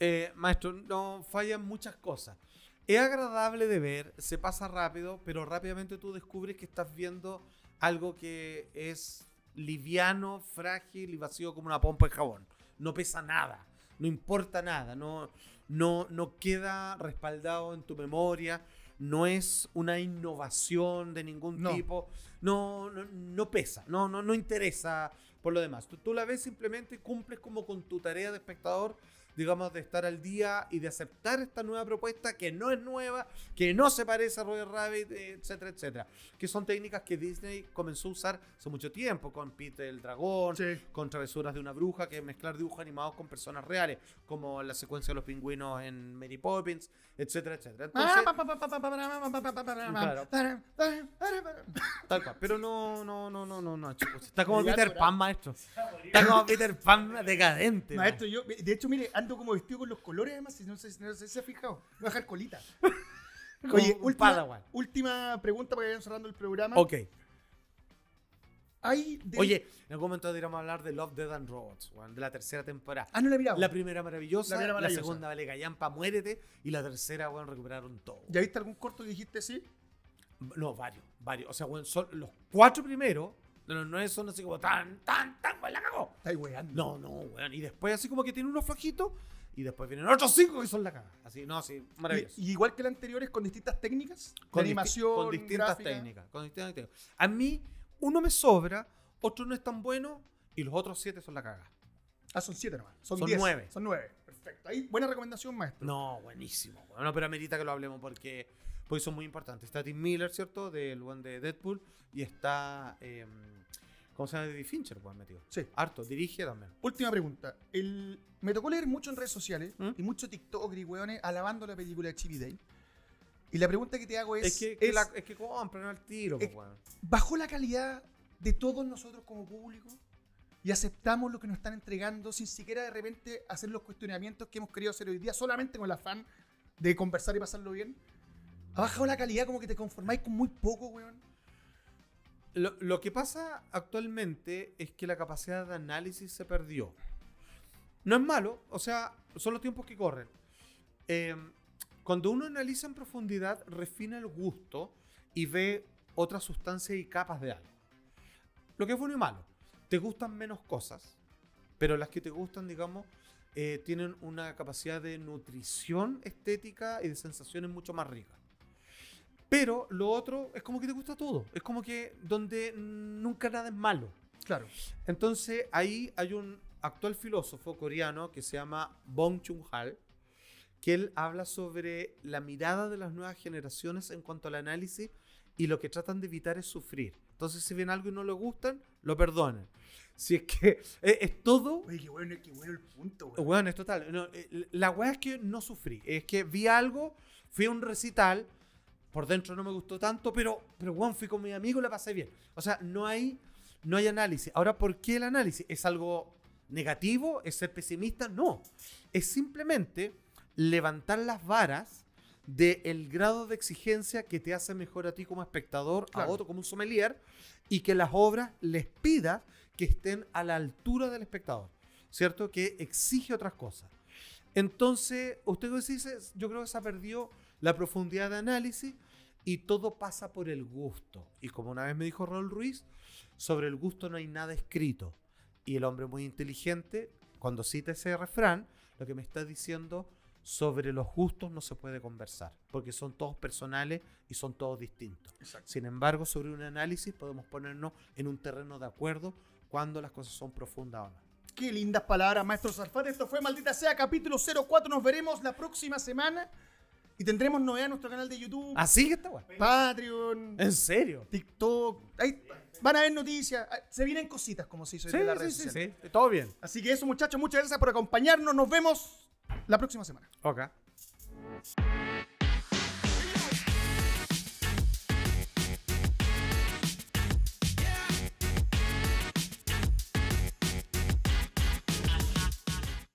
Eh, maestro, no fallan muchas cosas. Es agradable de ver, se pasa rápido, pero rápidamente tú descubres que estás viendo algo que es liviano, frágil y vacío como una pompa de jabón. No pesa nada, no importa nada, no, no, no queda respaldado en tu memoria, no es una innovación de ningún No. tipo, no, no, no pesa, no, no, no interesa por lo demás. Tú, tú la ves simplemente y cumples como con tu tarea de espectador digamos, de estar al día y de aceptar esta nueva propuesta que no es nueva, que no se parece a Roger Rabbit, eh, etcétera, etcétera. Que son técnicas que Disney comenzó a usar hace mucho tiempo, con Peter el Dragón, Sí. con Travesuras de una Bruja, que es mezclar dibujos animados con personas reales, como la secuencia de los pingüinos en Mary Poppins, etcétera, etcétera. Entonces, tal cual. Pero no, no, no, no, no, no, chicos. Está como Peter. Pan, maestro. Está como Peter Pan decadente. Maestro, yo, de hecho, mire, ando como vestido con los colores además, si no sé, no sé si se ha fijado. Voy a dejar colita. Oye, última, última pregunta para ir cerrando el programa. Ok. Hay de- Oye, en algún momento deberíamos hablar de Love, Dead and Robots, de la tercera temporada. Ah, no la he mirado. La primera maravillosa, La la, primera maravillosa. segunda vale callampa, muérete, y la tercera, weón, recuperaron todo. ¿Ya viste algún corto que dijiste sí? No, varios, varios. O sea, weón, son los cuatro primeros, los nueve son así como tan, tan, tan, weón, la cagó. Estáis weando. No, no, weón. Y después así como que tiene unos flojitos, y después vienen otros cinco que son la caga. Así, no, sí, maravilloso. Y, y igual que las anteriores, con distintas técnicas con de animación, con distintas gráfica. técnicas, con distintas técnicas. A mí, uno me sobra, otro no es tan bueno, y los otros siete son la caga. Ah, son siete nomás. Son, Son diez. nueve. Son nueve. Perfecto. Ahí, buena recomendación, maestro. No, buenísimo. Bueno, pero amerita que lo hablemos porque, porque son muy importantes. Está Tim Miller, ¿cierto? Del one de Deadpool. Y está. eh, ¿Cómo se llama? David Fincher, pues metido. Sí. Harto, dirige también. Última pregunta. El, me tocó leer mucho en redes sociales ¿Mm? y mucho TikTok y weones alabando la película de Chibi Day. Y la pregunta que te hago es: Es, que, es, la- es que compran al tiro, pues, es- weón. ¿bajó la calidad de todos nosotros como público? y aceptamos lo que nos están entregando sin siquiera de repente hacer los cuestionamientos que hemos querido hacer hoy día, solamente con el afán de conversar y pasarlo bien. Ha bajado la calidad, como que te conformáis con muy poco, weón. Lo, que pasa actualmente es que la capacidad de análisis se perdió. No es malo, o sea, son los tiempos que corren. Eh, cuando uno analiza en profundidad, refina el gusto y ve otras sustancias y capas de algo. Lo que es bueno y malo. Te gustan menos cosas, pero las que te gustan, digamos, eh, tienen una capacidad de nutrición estética y de sensaciones mucho más ricas. Pero lo otro es como que te gusta todo. Es como que donde nunca nada es malo. Claro. Entonces ahí hay un actual filósofo coreano que se llama Bong Chung-hal, que él habla sobre la mirada de las nuevas generaciones en cuanto al análisis y lo que tratan de evitar es sufrir. Entonces si ven algo y no le gustan, lo perdonan. Si es que es, es todo... Oye, qué bueno, qué bueno el punto, weón. Bueno, es total. No, eh, la weá es que no sufrí. Es que vi algo, fui a un recital, por dentro no me gustó tanto, pero, pero weón, fui con mi amigo y la pasé bien. O sea, no hay, no hay análisis. Ahora, ¿por qué el análisis? ¿Es algo negativo? ¿Es ser pesimista? No. Es simplemente levantar las varas del grado de exigencia que te hace mejor a ti como espectador, a otro como un sommelier, y que las obras les pida que estén a la altura del espectador, ¿cierto? Que exige otras cosas. Entonces, usted dice, yo creo que se perdió la profundidad de análisis y todo pasa por el gusto. Y como una vez me dijo Raúl Ruiz, sobre el gusto no hay nada escrito. Y el hombre muy inteligente, cuando cita ese refrán, lo que me está diciendo, sobre los gustos no se puede conversar, porque son todos personales y son todos distintos. Exacto. Sin embargo, sobre un análisis podemos ponernos en un terreno de acuerdo cuando las cosas son profundas o no. Qué lindas palabras, maestro Salfate. Esto fue Maldita Sea, capítulo 04. Nos veremos la próxima semana y tendremos novedad en nuestro canal de YouTube, Así que está bueno. Patreon, ¿En serio? TikTok. Ahí van a ver noticias. Ah, Se vienen cositas, como se hizo Sí, en las sí, redes sí, sociales. sí. Todo bien. Así que eso, muchachos, muchas gracias por acompañarnos. Nos vemos la próxima semana. Ok.